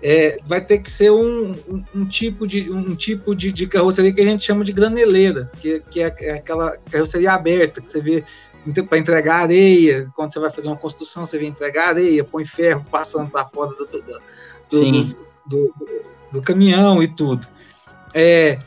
É, vai ter que ser um, um, um tipo, de, um tipo de, de, carroceria que a gente chama de graneleira, que, que é, é aquela carroceria aberta, que você vê para entregar areia, quando você vai fazer uma construção, você vem entregar areia, põe ferro passando para fora do, do, do, do, do, caminhão e tudo. É,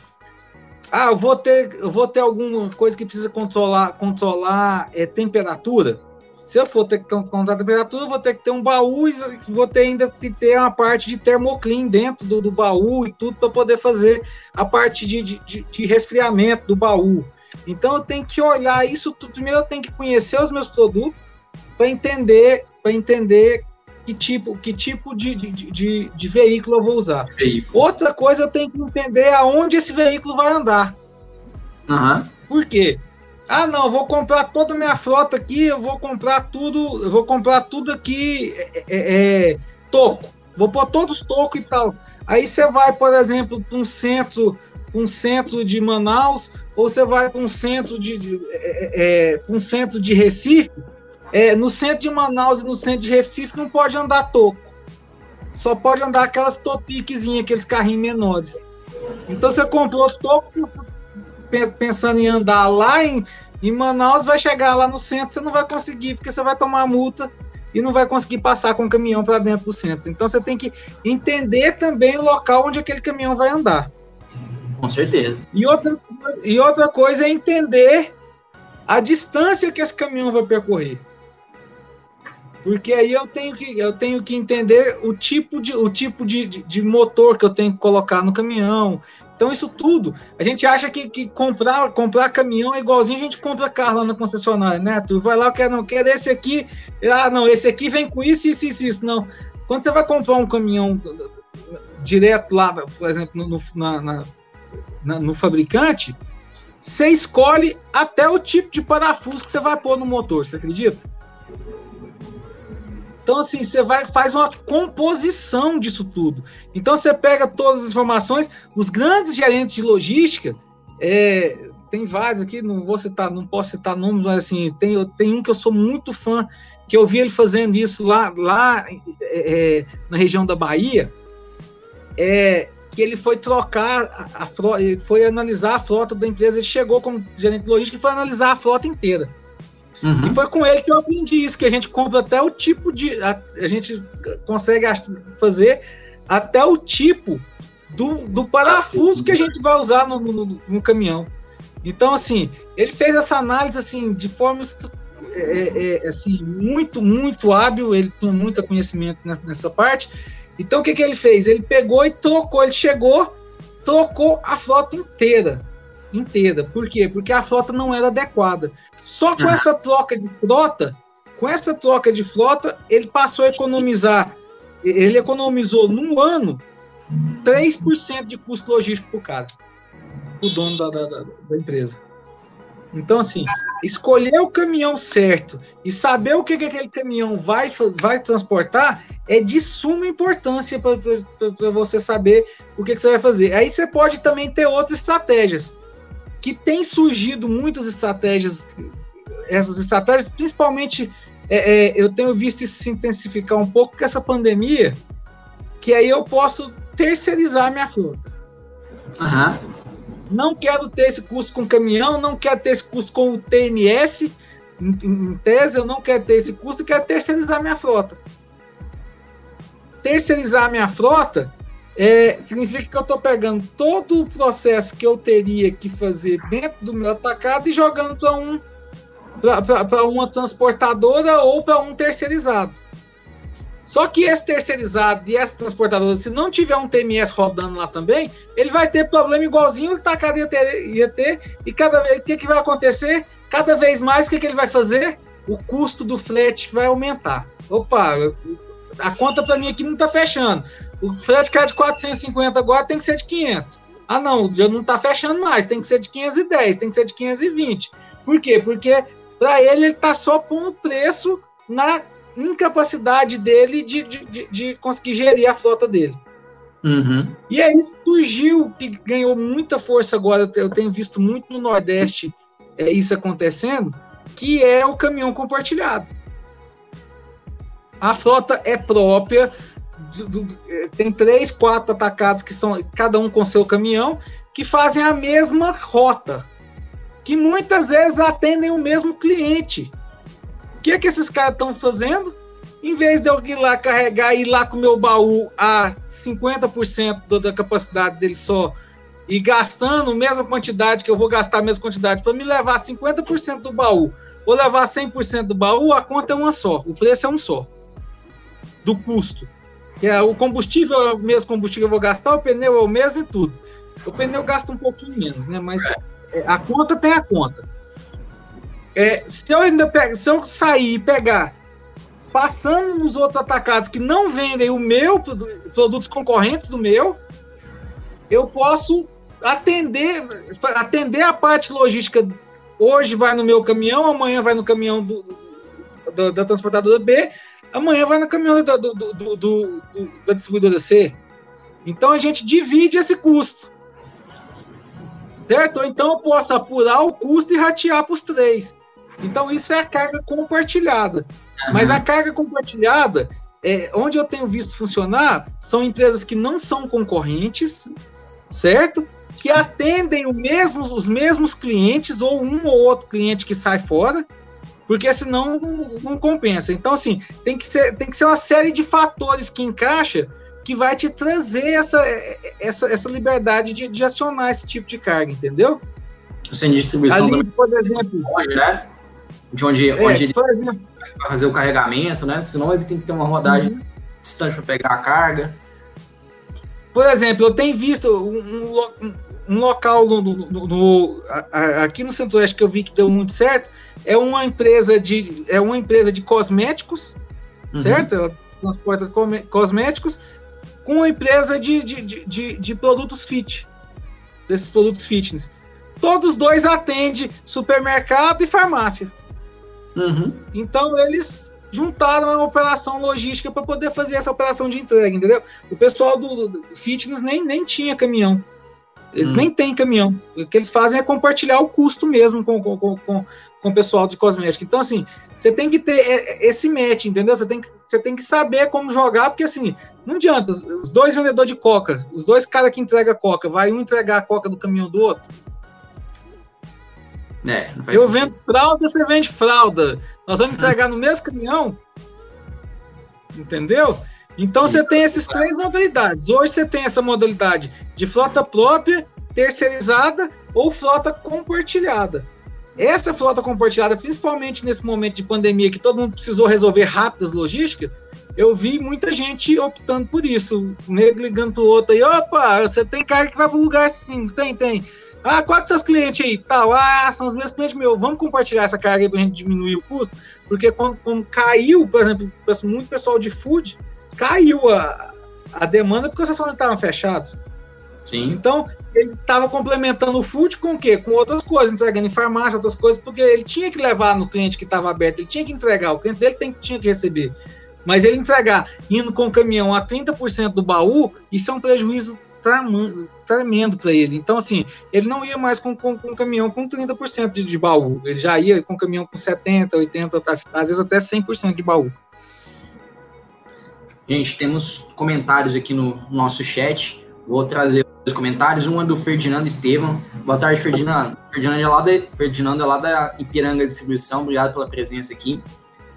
ah, eu vou ter, eu vou ter alguma coisa que precisa controlar, controlar é, temperatura. Se eu for ter que controlar a temperatura, eu vou ter que ter um baú e vou ter ainda que ter uma parte de termoclean dentro do, do baú e tudo para poder fazer a parte de, de, de resfriamento do baú. Então eu tenho que olhar isso tudo. Primeiro eu tenho que conhecer os meus produtos para entender, para entender que tipo, que tipo de, de, de, de veículo eu vou usar. Veículo. Outra coisa eu tenho que entender aonde esse veículo vai andar. Uhum. Por quê? Ah, não, eu vou comprar toda a minha frota aqui, eu vou comprar tudo, eu vou comprar tudo aqui é, é, é toco. Vou pôr todos toco e tal. Aí você vai, por exemplo, para um centro, um centro de Manaus, ou você vai para um centro de, de é, é, um centro de Recife, é, no centro de Manaus e no centro de Recife não pode andar toco. Só pode andar aquelas topiquezinhas, aqueles carrinhos menores. Então você comprou toco pensando em andar lá em, em Manaus, vai chegar lá no centro, você não vai conseguir, porque você vai tomar multa e não vai conseguir passar com o caminhão para dentro do centro. Então você tem que entender também o local onde aquele caminhão vai andar. Com certeza. E outra, e outra coisa é entender a distância que esse caminhão vai percorrer. Porque aí eu tenho que, eu tenho que entender o tipo, de, o tipo de, de, de motor que eu tenho que colocar no caminhão, Então, isso tudo, a gente acha que, que comprar, comprar caminhão é igualzinho a gente compra carro lá na concessionária, né? Tu vai lá, eu quero, não, quero esse aqui, ah, não, esse aqui vem com isso, isso, isso, isso. Não. Quando você vai comprar um caminhão direto lá, por exemplo, no, na, na, na, no fabricante, você escolhe até o tipo de parafuso que você vai pôr no motor, você acredita? Então, assim, você vai faz uma composição disso tudo. Então, você pega todas as informações, os grandes gerentes de logística, é, tem vários aqui, não vou citar, não posso citar nomes, mas assim, tem, tem um que eu sou muito fã, que eu vi ele fazendo isso lá, lá é, é na região da Bahia, é que ele foi trocar a, a foi analisar a frota da empresa, ele chegou como gerente de logística e foi analisar a frota inteira. Uhum. E foi com ele que eu aprendi isso, que a gente compra até o tipo de. A, a gente consegue fazer até o tipo do, do parafuso que a gente vai usar no, no, no caminhão. Então, assim, ele fez essa análise assim de forma é, é, é, assim, muito, muito hábil, ele tem muito conhecimento nessa, nessa parte. Então, o que, que ele fez? Ele pegou e trocou, ele chegou, trocou a frota inteira inteira. Por quê? Porque a frota não era adequada. Só com essa troca de frota, com essa troca de frota, ele passou a economizar, ele economizou num ano 3% de custo logístico para o cara, o dono da, da, da, empresa. Então, assim, escolher o caminhão certo e saber o que, que aquele caminhão vai, vai transportar é de suma importância para você saber o que, que você vai fazer. Aí você pode também ter outras estratégias que tem surgido muitas estratégias, essas estratégias, principalmente é, é, eu tenho visto isso se intensificar um pouco com essa pandemia, que aí eu posso terceirizar minha frota. Uhum. Não quero ter esse custo com caminhão, não quero ter esse custo com o TMS, em, em tese, eu não quero ter esse custo, quero terceirizar minha frota. Terceirizar minha frota é, significa que eu estou pegando todo o processo que eu teria que fazer dentro do meu atacado e jogando para um uma transportadora ou para um terceirizado. Só que esse terceirizado e essa transportadora, se não tiver um TMS rodando lá também, ele vai ter problema igualzinho o atacado ia ter, ia ter e cada vez o que, que vai acontecer? Cada vez mais o que, que ele vai fazer? O custo do frete vai aumentar. Opa, a conta para mim aqui não está fechando. O frete que é de 450 agora tem que ser de 500. Ah, não, já não está fechando mais, tem que ser de 510, tem que ser de 520. Por quê? Porque para ele ele está só pondo preço na incapacidade dele de, de, de, conseguir gerir a frota dele. Uhum. E aí surgiu, que ganhou muita força agora, eu tenho visto muito no Nordeste é, isso acontecendo, que é o caminhão compartilhado. A frota é própria, tem três, quatro atacados que são cada um com seu caminhão, que fazem a mesma rota, que muitas vezes atendem o mesmo cliente. O que é que esses caras estão fazendo? Em vez de eu ir lá carregar e ir lá com o meu baú a 50% da capacidade dele só e gastando a mesma quantidade que eu vou gastar a mesma quantidade para me levar 50% do baú ou levar 100% do baú, a conta é uma só, o preço é um só do custo. Que é, o combustível é o mesmo combustível que eu vou gastar, o pneu é o mesmo e tudo. O pneu gasta um pouquinho menos, né? Mas é, a conta tem a conta. É, se eu ainda pego, se eu sair e pegar passando nos outros atacados que não vendem o meu produtos concorrentes do meu, eu posso atender atender a parte logística. Hoje vai no meu caminhão, amanhã vai no caminhão do, do da transportadora B amanhã vai no caminhão do, do, do, do, da distribuidora C. Então a gente divide esse custo. Certo? Então eu posso apurar o custo e ratear para os três. Então isso é a carga compartilhada. Mas a carga compartilhada, é, onde eu tenho visto funcionar, são empresas que não são concorrentes, certo? Que atendem mesmo, os mesmos clientes ou um ou outro cliente que sai fora porque senão não, não, compensa. Então, assim, tem que, ser, tem que ser uma série de fatores que encaixa que vai te trazer essa, essa, essa liberdade de, de acionar esse tipo de carga, entendeu? Sem distribuição Ali, por exemplo, né? De onde, é, onde ele exemplo, vai fazer o carregamento, né? Senão ele tem que ter uma rodagem uhum. distante para pegar a carga. por exemplo, eu tenho visto um, um, um local no, no, no, aqui no Centro-Oeste que eu vi que deu muito certo, é uma empresa de, é uma empresa de cosméticos, uhum. certo? Ela transporta cosméticos com uma empresa de, de, de, de, de produtos fit, desses produtos fitness. Todos dois atendem supermercado e farmácia. Uhum. Então eles juntaram a operação logística para poder fazer essa operação de entrega, entendeu? O pessoal do, do fitness nem, nem tinha caminhão. Eles hum. nem têm caminhão. O que eles fazem é compartilhar o custo mesmo com, com, com, com, com o pessoal de cosmética. Então, assim, você tem que ter esse match, entendeu? Você tem, que, você tem que saber como jogar, porque assim, não adianta. Os dois vendedores de coca, os dois caras que entregam coca, vai um entregar a coca do caminhão do outro. É, eu sentido. vendo fralda, você vende fralda. Nós vamos entregar no mesmo caminhão. Entendeu? Então você tem essas três modalidades. Hoje você tem essa modalidade de frota própria, terceirizada ou frota compartilhada. Essa frota compartilhada, principalmente nesse momento de pandemia que todo mundo precisou resolver rápidas logísticas, eu vi muita gente optando por isso. O nego ligando pro outro aí, opa, você tem carga que vai pro lugar sim, tem, tem. Ah, quais seus clientes aí? Tal, ah, são os meus clientes meus. Vamos compartilhar essa carga aí pra gente diminuir o custo? Porque quando, quando caiu, por exemplo, muito pessoal de food, caiu a, a demanda porque os restaurantes estavam fechados. Sim. Então, ele estava complementando o food com o quê? Com outras coisas, entregando em farmácia, outras coisas, porque ele tinha que levar no cliente que estava aberto, ele tinha que entregar, o cliente dele tem, tinha que receber. Mas ele entregar indo com o caminhão a 30% do baú, isso é um prejuízo tremendo para ele. Então, assim, ele não ia mais com, com, com caminhão com 30% de, de baú, ele já ia com caminhão com 70%, 80%, às vezes até 100% de baú. Gente, temos comentários aqui no nosso chat. Vou trazer os comentários. Um é do Ferdinando Estevam. Boa tarde, Ferdinando. Ferdinando é lá da, Ferdinando é lá da Ipiranga Distribuição. Obrigado pela presença aqui.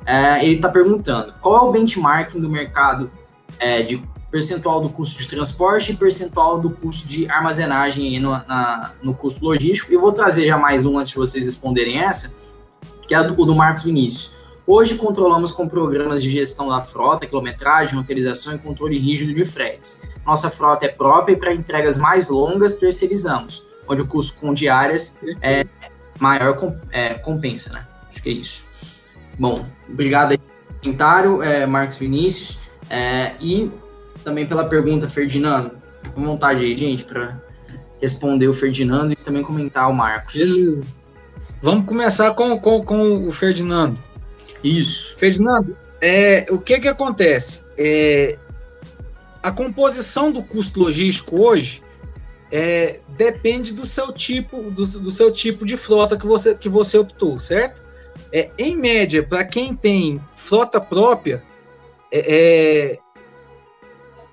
É, ele está perguntando qual é o benchmarking do mercado é, de percentual do custo de transporte e percentual do custo de armazenagem no, na, no custo logístico. Eu vou trazer já mais um antes de vocês responderem essa, que é o do Marcos Vinícius. Hoje controlamos com programas de gestão da frota, quilometragem, roteirização e controle rígido de fretes. Nossa frota é própria e para entregas mais longas terceirizamos, onde o custo com diárias é maior é, compensa, né? Acho que é isso. Bom, obrigado aí pelo comentário, é, Marcos Vinícius. É, e também pela pergunta, Ferdinando. Com vontade aí, gente, para responder o Ferdinando e também comentar o Marcos. Beleza. Vamos começar com, com, com o Ferdinando. Isso. Ferdinando, é, o que que acontece? É, a composição do custo logístico hoje é, depende do seu tipo do, do, seu tipo de frota que você, que você optou, certo? É, em média, para quem tem frota própria, é, é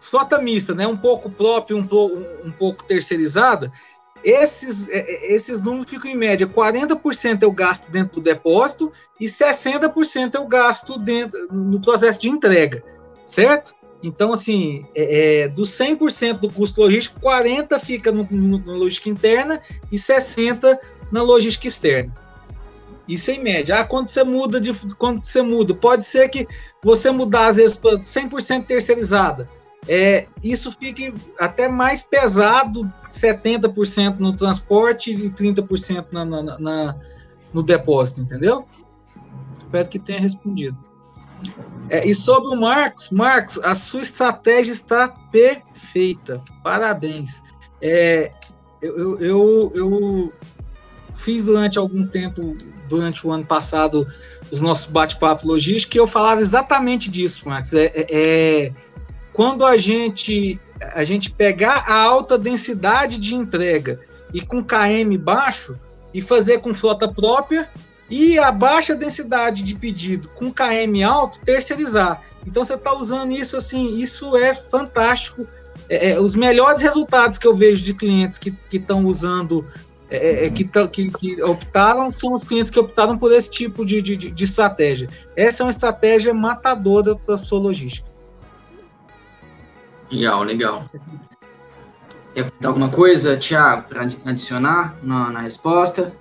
frota mista, né? Um pouco próprio, um, um, um pouco terceirizada. Esses, é, é, esses números ficam em média: 40% eu gasto dentro do depósito e 60% eu gasto dentro, no processo de entrega, certo? Então, assim, é, é, do 100% do custo logístico, 40% fica no, no, na logística interna e 60% na logística externa. Isso em média. Ah, quando você muda de quando você muda, pode ser que você mudar às vezes para 100% terceirizada é, isso fique até mais pesado, 70% no transporte e 30% na, na, na, no depósito, entendeu? Espero que tenha respondido. É, e sobre o Marcos, Marcos, a sua estratégia está perfeita. Parabéns. É, eu, eu, eu, fiz durante algum tempo, durante o ano passado, os nossos bate-papos logísticos, e eu falava exatamente disso, Marcos. é, é, é quando a gente a gente pegar a alta densidade de entrega e com KM baixo e fazer com frota própria e a baixa densidade de pedido com KM alto terceirizar. Então você está usando isso assim, isso é fantástico. É, é, os melhores resultados que eu vejo de clientes que estão usando, é, é que, que, que, optaram, são os clientes que optaram por esse tipo de, de, de estratégia. Essa é uma estratégia matadora para a sua logística. Legal, legal. Tem alguma coisa, Tiago, para adicionar na, na resposta?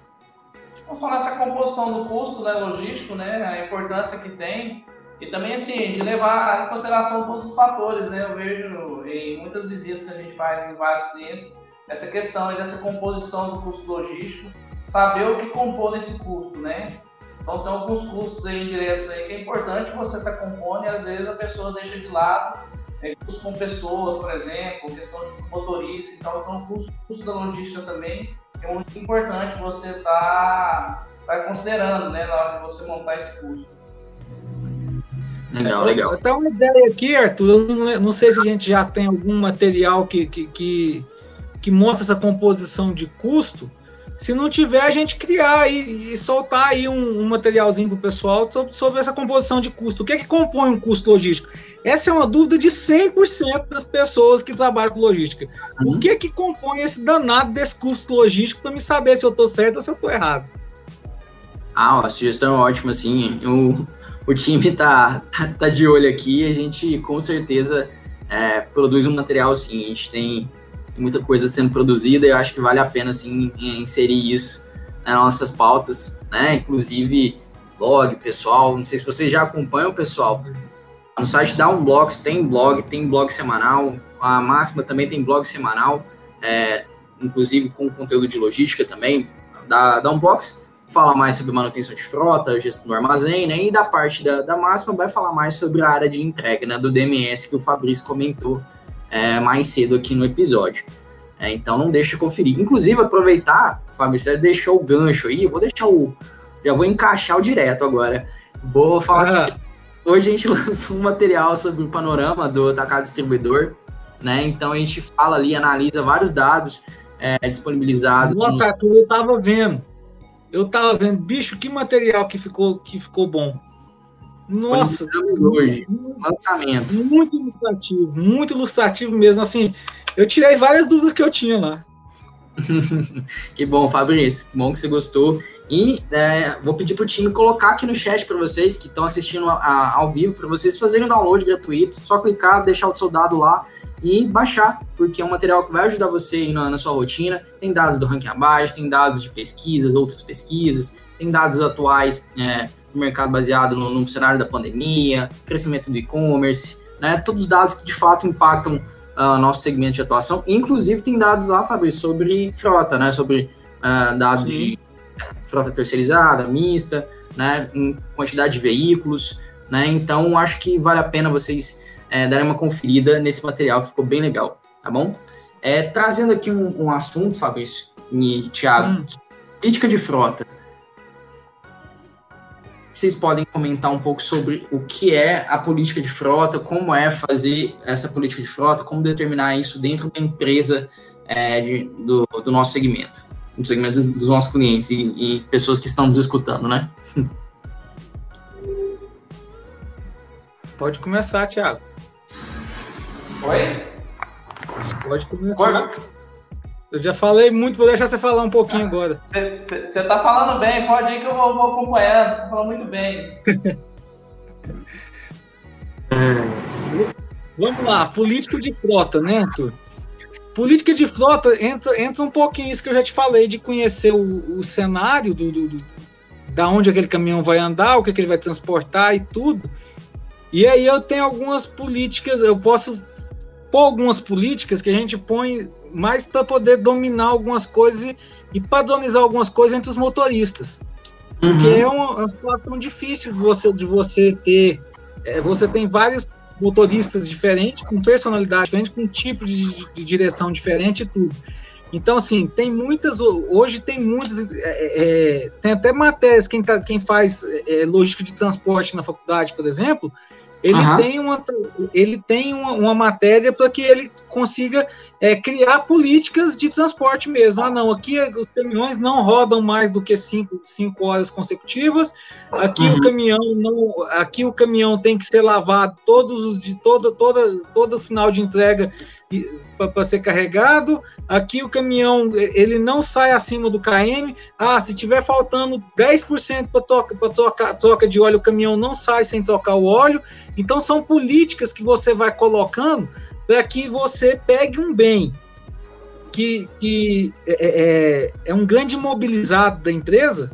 Vamos falar essa composição do custo né, logístico, né, a importância que tem. E também, assim, de levar em consideração todos os fatores, né? Eu vejo em muitas visitas que a gente faz em vários clientes, essa questão dessa composição do custo logístico, saber o que compor nesse custo, né? Então tem alguns custos aí indiretos aí que é importante você estar tá compondo e às vezes a pessoa deixa de lado é, custos com pessoas, por exemplo, questão de motorista, então, então o custo, custo da logística também é muito importante você estar tá, tá considerando né, na hora de você montar esse custo. Legal, legal. Até uma ideia aqui, Arthur, eu não, não, sei se a gente já tem algum material que, que, que, que mostra essa composição de custo, se não tiver, a gente criar e, e soltar aí um, um materialzinho para o pessoal sobre, sobre, essa composição de custo. O que é que compõe um custo logístico? Essa é uma dúvida de 100% das pessoas que trabalham com logística. Uhum. O que é que compõe esse danado desse custo logístico para me saber se eu estou certo ou se eu estou errado? Ah, a sugestão é ótima, assim. O, o time tá, tá, tá, de olho aqui a gente com certeza é, produz um material, sim. A gente tem tem muita coisa sendo produzida e eu acho que vale a pena assim, inserir isso nas nossas pautas, né? Inclusive blog, pessoal. Não sei se vocês já acompanham o pessoal. No site da Unblocks tem blog, tem blog semanal. A Máxima também tem blog semanal, é, inclusive com conteúdo de logística também. Da, da Unbox fala mais sobre manutenção de frota, gestão do armazém, né? E da parte da, da Máxima vai falar mais sobre a área de entrega, né? Do DMS que o Fabrício comentou é, mais cedo aqui no episódio. É, então não deixe de conferir. Inclusive, aproveitar, Fábio, você deixou o gancho aí, eu vou deixar o. Já vou encaixar o direto agora. Vou falar que hoje a gente lançou um material sobre o panorama do atacado distribuidor, né? Então a gente fala ali, analisa vários dados é, disponibilizados. Nossa, Arthur, eu tava vendo. Eu tava vendo, bicho, que material que ficou, que ficou bom. Nossa, hoje, lançamento. Muito ilustrativo, muito ilustrativo mesmo. Assim, eu tirei várias dúvidas que eu tinha lá. que bom, Fabrício. Bom que você gostou. E é, vou pedir para o time colocar aqui no chat para vocês que estão assistindo a, a, ao vivo, para vocês fazerem o download gratuito. Só clicar, deixar o seu dado lá e baixar, porque é um material que vai ajudar você na, na, sua rotina. Tem dados do ranking abaixo, tem dados de pesquisas, outras pesquisas, tem dados atuais. É, do mercado baseado no, no cenário da pandemia, crescimento do e-commerce, né? Todos os dados que de fato impactam uh, nosso segmento de atuação. Inclusive tem dados lá, Fabrício, sobre frota, né? Sobre uh, dados Sim. de frota terceirizada, mista, né? Em quantidade de veículos, né? Então acho que vale a pena vocês é, darem uma conferida nesse material que ficou bem legal, tá bom? É, trazendo aqui um, um assunto, Fabrício e Thiago, hum. política de frota vocês podem comentar um pouco sobre o que é a política de frota, como é fazer essa política de frota, como determinar isso dentro da empresa é, de, do, do, nosso segmento, do segmento dos nossos clientes e, e pessoas que estão nos escutando, né? Pode começar, Thiago. Oi? Pode começar. Pode. Eu já falei muito, vou deixar você falar um pouquinho agora. Você está falando bem, pode ir que eu vou, vou acompanhando, você está falando muito bem. Vamos lá, político de frota, né, Arthur? Política de frota entra, entra um pouquinho isso que eu já te falei, de conhecer o, o cenário do, do, do, da onde aquele caminhão vai andar, o que, que ele vai transportar e tudo. E aí eu tenho algumas políticas, eu posso pôr algumas políticas que a gente põe mais para poder dominar algumas coisas e, e, padronizar algumas coisas entre os motoristas. Uhum. Porque é uma, uma, situação difícil de você, de você ter. É, você tem vários motoristas diferentes, com personalidade diferente, com tipo de, de, direção diferente e tudo. Então, assim, tem muitas. Hoje tem muitas. É, é, tem até matérias, quem, tá, quem faz é, logística de transporte na faculdade, por exemplo, ele uhum. tem uma, ele tem uma, uma matéria para que ele consiga é, criar políticas de transporte mesmo. Ah, não, aqui os caminhões não rodam mais do que cinco, cinco horas consecutivas. Aqui uhum. o caminhão não, aqui o caminhão tem que ser lavado todos os de todo todo todo final de entrega para ser carregado. Aqui o caminhão ele não sai acima do KM. Ah, se tiver faltando 10% para troca, troca, troca de óleo, o caminhão não sai sem trocar o óleo. Então são políticas que você vai colocando para que você pegue um bem que, que é, é, é um grande mobilizado da empresa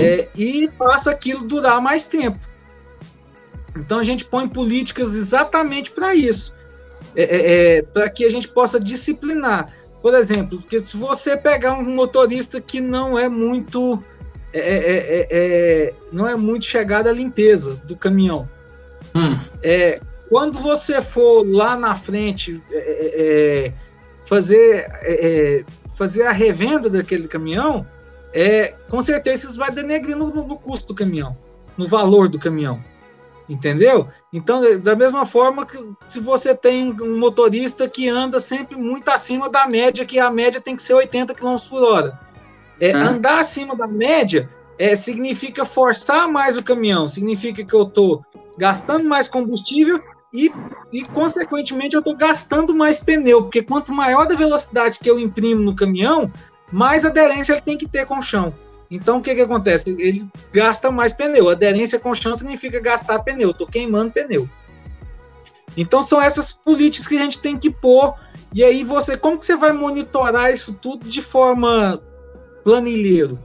é, e faça aquilo durar mais tempo. Então a gente põe políticas exatamente para isso, é, é, é para que a gente possa disciplinar. Por exemplo, porque se você pegar um motorista que não é muito é, é, é, é não é muito chegado à limpeza do caminhão, hum. é, quando você for lá na frente fazer fazer a revenda daquele caminhão, é, com certeza isso vai denegrindo no, no custo do caminhão, no valor do caminhão. Entendeu? Então, da mesma forma que se você tem um motorista que anda sempre muito acima da média, que a média tem que ser 80 km por hora. É, ah. Andar acima da média é, significa forçar mais o caminhão, significa que eu estou gastando mais combustível e, e consequentemente, eu estou gastando mais pneu, porque quanto maior a velocidade que eu imprimo no caminhão, mais aderência ele tem que ter com o chão. Então, o que, que acontece? Ele gasta mais pneu. Aderência com chão significa gastar pneu. Estou queimando pneu. Então, são essas políticas que a gente tem que pôr. E aí, você, como que você vai monitorar isso tudo de forma planilheiro?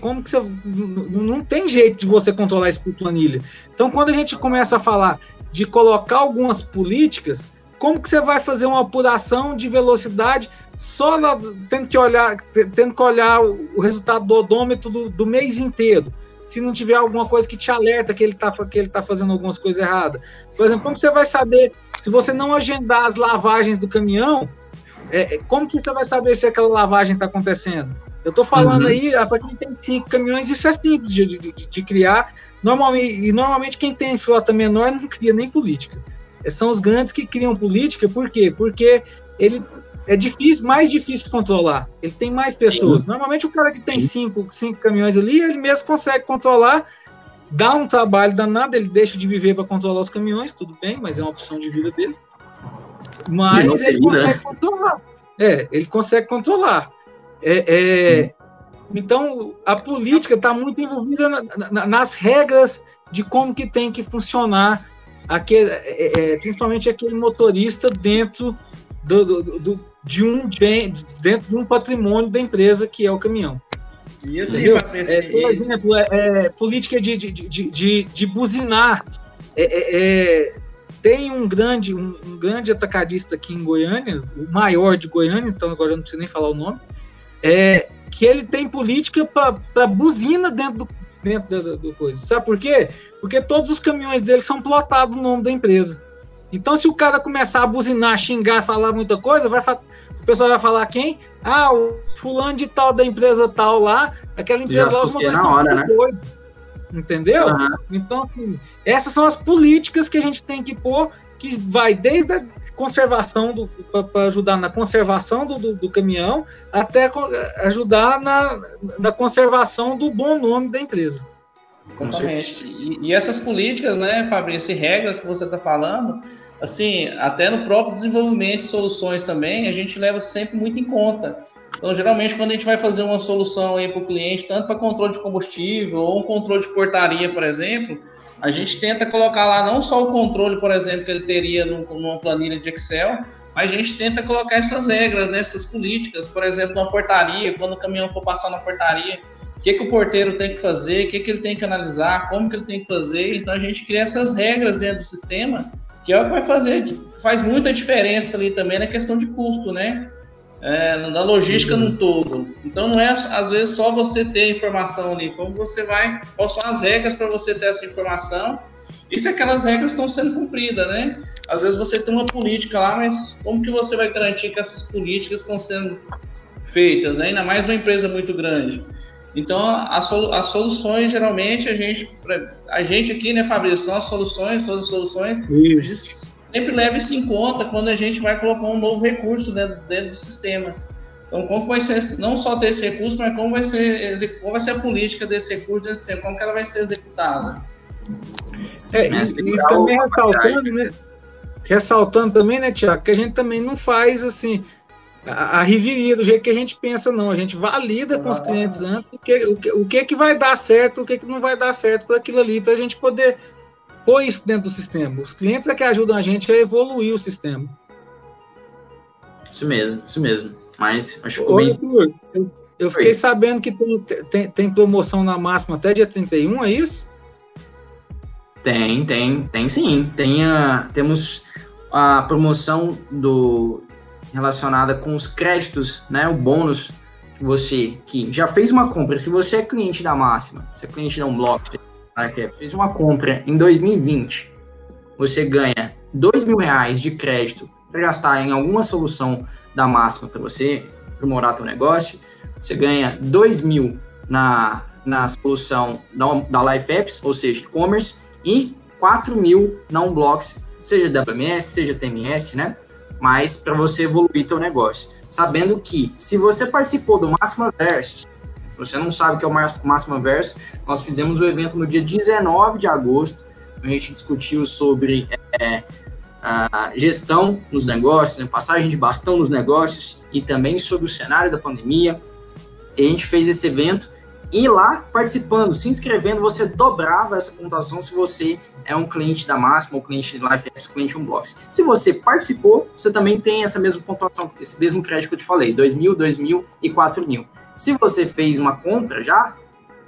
Como que você. Não tem jeito de você controlar isso por planilha. Então, quando a gente começa a falar de colocar algumas políticas, como que você vai fazer uma apuração de velocidade só na, tendo que olhar tendo que olhar o resultado do odômetro do, do, mês inteiro? Se não tiver alguma coisa que te alerta que ele está que ele tá fazendo algumas coisas erradas. Por exemplo como você vai saber se você não agendar as lavagens do caminhão? É, é como que você vai saber se aquela lavagem está acontecendo? Eu estou falando uhum. aí para quem tem cinco caminhões isso é simples de, de, de criar normalmente e normalmente quem tem frota menor não cria nem política são os grandes que criam política, por quê? Porque ele é difícil, mais difícil de controlar. Ele tem mais pessoas. Sim. Normalmente o cara que tem cinco, cinco caminhões ali, ele mesmo consegue controlar, dá um trabalho danado, ele deixa de viver para controlar os caminhões, tudo bem, mas é uma opção de vida dele. Mas ele, consegue né? controlar. É, ele consegue controlar. É, é, então a política está muito envolvida na, na, nas regras de como que tem que funcionar aquele, é, é, principalmente aquele motorista dentro do, do, do, de um dentro de um patrimônio da empresa que é o caminhão. E assim, é, por exemplo, é, é, política de, de, de, de, de buzinar. É, tem um grande, um, um, grande atacadista aqui em Goiânia, o maior de Goiânia, então agora eu não preciso nem falar o nome, é, que ele tem política para buzina dentro do, dentro do, do coisa. Sabe por quê? Porque todos os caminhões dele são plotados no nome da empresa. Então, se o cara começar a buzinar, xingar, falar muita coisa, vai o pessoal vai falar quem? Ah, o fulano de tal da empresa tal lá, aquela empresa Já lá, os na hora, né? Doido. Entendeu? Uhum. Então, assim, essas são as políticas que a gente tem que pôr, que vai desde a conservação para ajudar na conservação do, do, do, caminhão até ajudar na, na conservação do bom nome da empresa. Exatamente. E, e, essas políticas, né, Fabrício, e regras que você está falando, assim, até no próprio desenvolvimento de soluções também, a gente leva sempre muito em conta. Então, geralmente, quando a gente vai fazer uma solução para o cliente, tanto para controle de combustível ou um controle de portaria, por exemplo, a gente tenta colocar lá não só o controle, por exemplo, que ele teria numa planilha de Excel, mas a gente tenta colocar essas regras, né, políticas, por exemplo, na portaria, quando o caminhão for passar na portaria, o que, que o porteiro tem que fazer, o que, que ele tem que analisar, como que ele tem que fazer. Então a gente cria essas regras dentro do sistema, que é o que vai fazer, faz muita diferença ali também na questão de custo, né? É, na logística no todo. Então não é às vezes só você ter informação ali, como você vai, quais são as regras para você ter essa informação e se aquelas regras estão sendo cumpridas, né? Às vezes você tem uma política lá, mas como que você vai garantir que essas políticas estão sendo feitas, né? ainda mais uma empresa muito grande? Então, as, as soluções, geralmente, a gente, a gente aqui, né, Fabrício, nossas soluções, todas as soluções, isso. Sempre leva isso em conta quando a gente vai colocar um novo recurso dentro, dentro do sistema. Então, como vai ser, não só ter esse recurso, mas como vai ser, como vai ser a política desse recurso, desse sistema, como que ela vai ser executada. É, e, e também ressaltando, né, ressaltando também, né, Tiago, que a gente também não faz, assim, a, a reviria do jeito que a gente pensa, não. A gente valida com os clientes antes o que, o que, o que, que vai dar certo, o que, que não vai dar certo para aquilo ali, para a gente poder pôr isso dentro do sistema. Os clientes é que ajudam a gente a evoluir o sistema. Isso mesmo, isso mesmo. Mas acho que ficou bem. eu, eu fiquei sabendo que tem, tem, tem, promoção na máxima até dia 31, é isso? Tem, tem, tem sim. Tem a, temos a promoção do relacionada com os créditos, né? O bônus que você que já fez uma compra. Se você é cliente da Máxima, você é cliente da Unblock, fez uma compra em 2020, você ganha dois mil reais de crédito para gastar em alguma solução da Máxima para você aprimorar seu negócio. Você ganha dois mil na, na solução da, da Life Apps, ou seja, e-commerce, e 4 mil na Unblocks, seja WMS, seja TMS, né? Mas para você evoluir seu negócio. Sabendo que se você participou do Máxima Versus, se você não sabe o que é o Máxima Versus, nós fizemos o evento no dia 19 de agosto, a gente discutiu sobre é, gestão nos negócios, né, passagem de bastão nos negócios e também sobre o cenário da pandemia. E a gente fez esse evento e lá, participando, se inscrevendo, você dobrava essa pontuação se você é um cliente da Máxima, ou cliente de Life Apps, cliente Unbox. Se você participou, você também tem essa mesma pontuação, esse mesmo crédito que eu te falei, 2 mil, 2 mil e 4 mil. Se você fez uma compra já,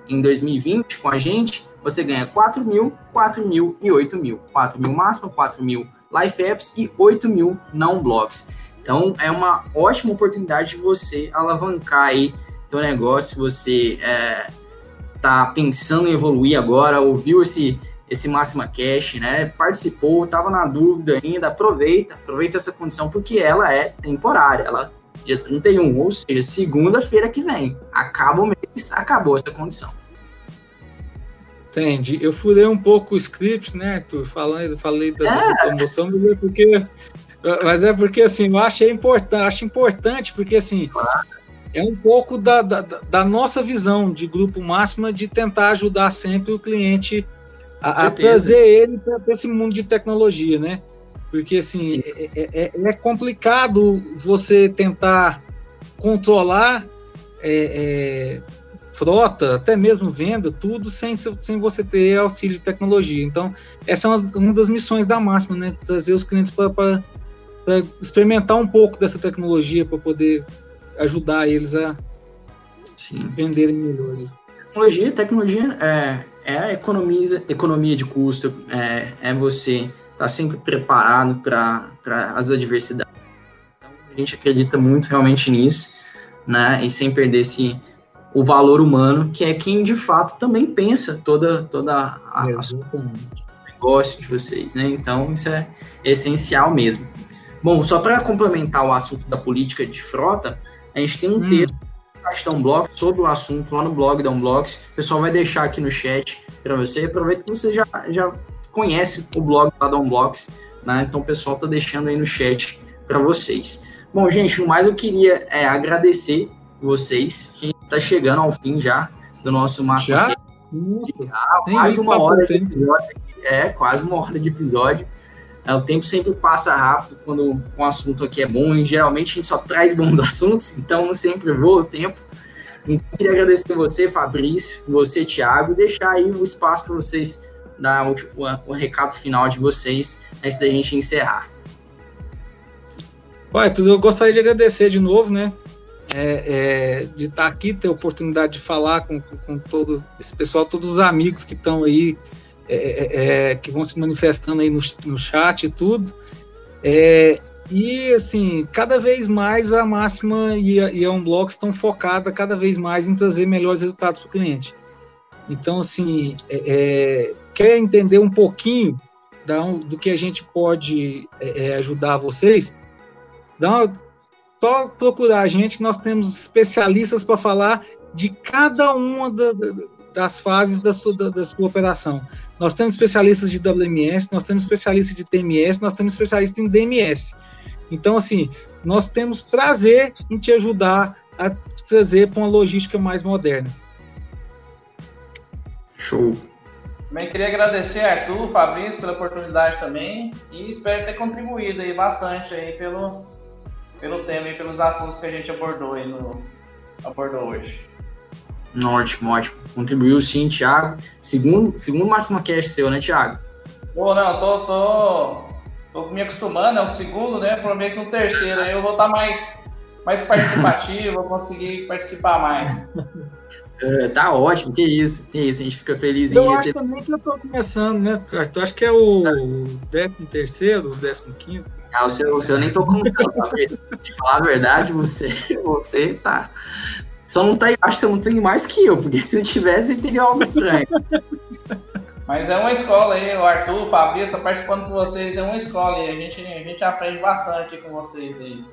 em 2020 com a gente, você ganha 4 mil, 4 mil e 8 mil. 4 mil Máxima, 4 mil Life Apps e 8 mil não blogs. Então, é uma ótima oportunidade de você alavancar aí teu negócio, você é, tá pensando em evoluir agora, ouviu esse esse Máxima Cash, né? Participou, estava na dúvida ainda, aproveita, aproveita essa condição porque ela é temporária, ela dia 31, ou seja, segunda-feira que vem. Acaba o mês, acabou essa condição. Entendi. Eu furei um pouco o script, né, Arthur? Falando, falei da, é. da promoção, mas é porque. Mas é porque assim, eu achei importante, acho importante, porque assim, claro é um pouco da, da, da, nossa visão de grupo máxima de tentar ajudar sempre o cliente a, a trazer ele para esse mundo de tecnologia, né? Porque assim é, é, é, é, complicado você tentar controlar é, é, frota, até mesmo venda, tudo sem, sem você ter auxílio de tecnologia. Então, essa é uma, uma das missões da máxima, né? Trazer os clientes para experimentar um pouco dessa tecnologia para poder ajudar eles a Sim. venderem melhor. Tecnologia, tecnologia é, é a economia, economia de custo, é, é você tá sempre preparado para as adversidades. Então, a gente acredita muito realmente nisso, né? E sem perder esse, o valor humano, que é quem de fato também pensa toda, toda a, a, a negócio de vocês, né? Então, isso é essencial mesmo. Bom, só para complementar o assunto da política de frota, a gente tem um hum. texto da Unblock sobre o assunto lá no blog da Unblocks. O pessoal vai deixar aqui no chat para você. Aproveita que você já, já conhece o blog lá da Unblocks, né? Então o pessoal tá deixando aí no chat para vocês. Bom, gente, o mais eu queria é agradecer vocês. A gente tá chegando ao fim já do nosso mapa. Já? já quase uma hora de episódio. É, quase uma hora de episódio. É, o tempo sempre passa rápido quando um assunto aqui é bom, e geralmente a gente só traz bons assuntos, então sempre voa o tempo. Então, queria agradecer você, Fabrício, você, Thiago, e deixar aí o espaço para vocês dar o, o, o, recado final de vocês antes da gente encerrar. Ué, eu gostaria de agradecer de novo, né? É, é, de estar aqui, ter a oportunidade de falar com, com, com todo esse pessoal, todos os amigos que estão aí é, é, é, que vão se manifestando aí no, no chat e tudo. É, e assim, cada vez mais a máxima e a, e a Unblock estão focadas cada vez mais em trazer melhores resultados para o cliente. Então, assim, é, quer entender um pouquinho da, do que a gente pode ajudar vocês? Dá uma, só procurar a gente, nós temos especialistas para falar de cada uma da, das fases da sua, da, da sua operação. Nós temos especialistas de WMS, nós temos especialistas de TMS, nós temos especialistas em DMS. Então, assim, nós temos prazer em te ajudar a trazer para uma logística mais moderna. Show. Também queria agradecer a Arthur, Fabrício pela oportunidade também e espero ter contribuído aí bastante aí pelo, pelo tema e pelos assuntos que a gente abordou aí no, abordou hoje. Ótimo, ótimo. Contribuiu sim, Thiago. Segundo, segundo Máximo Cash seu, né, Thiago? Pô, não, tô, tô, tô me acostumando, é o segundo, né? Prometo que no terceiro aí eu vou estar tá mais, mais participativo, vou conseguir participar mais. É, tá ótimo, que isso, que isso, a gente fica feliz em Eu acho também que eu tô começando, né? Eu acho que é o 13 terceiro, o 15 ah, o seu, o seu eu nem tô contando, tá De falar a verdade, você, você tá. Só não tá, acho que você não tem mais que eu, porque se eu tivesse, teria algo estranho. Mas é uma escola aí, o Arthur, o Fabrício, participando com vocês, é uma escola e a gente, a gente aprende bastante com vocês aí.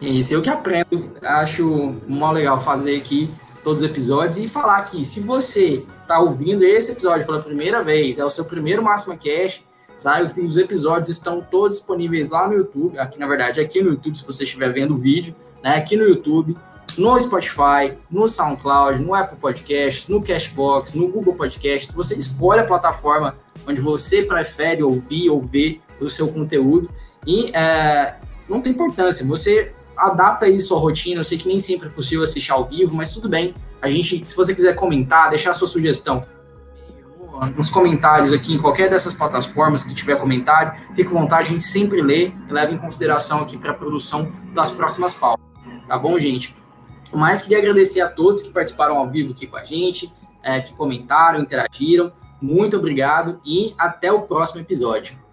Isso, eu que aprendo, acho mó legal fazer aqui todos os episódios e falar que se você tá ouvindo esse episódio pela primeira vez, é o seu primeiro Máxima Cash, sabe? Os episódios estão todos disponíveis lá no YouTube, aqui na verdade, aqui no YouTube, se você estiver vendo o vídeo, né? Aqui no YouTube, no Spotify, no SoundCloud, no Apple Podcasts, no Cashbox, no Google Podcasts. Você escolhe a plataforma onde você prefere ouvir ou ver o seu conteúdo e é, não tem importância. Você adapta isso à rotina. Eu sei que nem sempre é possível assistir ao vivo, mas tudo bem. A gente, se você quiser comentar, deixar sua sugestão nos comentários aqui em qualquer dessas plataformas que tiver comentário, fique à vontade, a gente sempre lê e leva em consideração aqui para a produção das próximas pautas. Tá bom, gente? Mas queria agradecer a todos que participaram ao vivo aqui com a gente, é, que comentaram, interagiram. Muito obrigado e até o próximo episódio.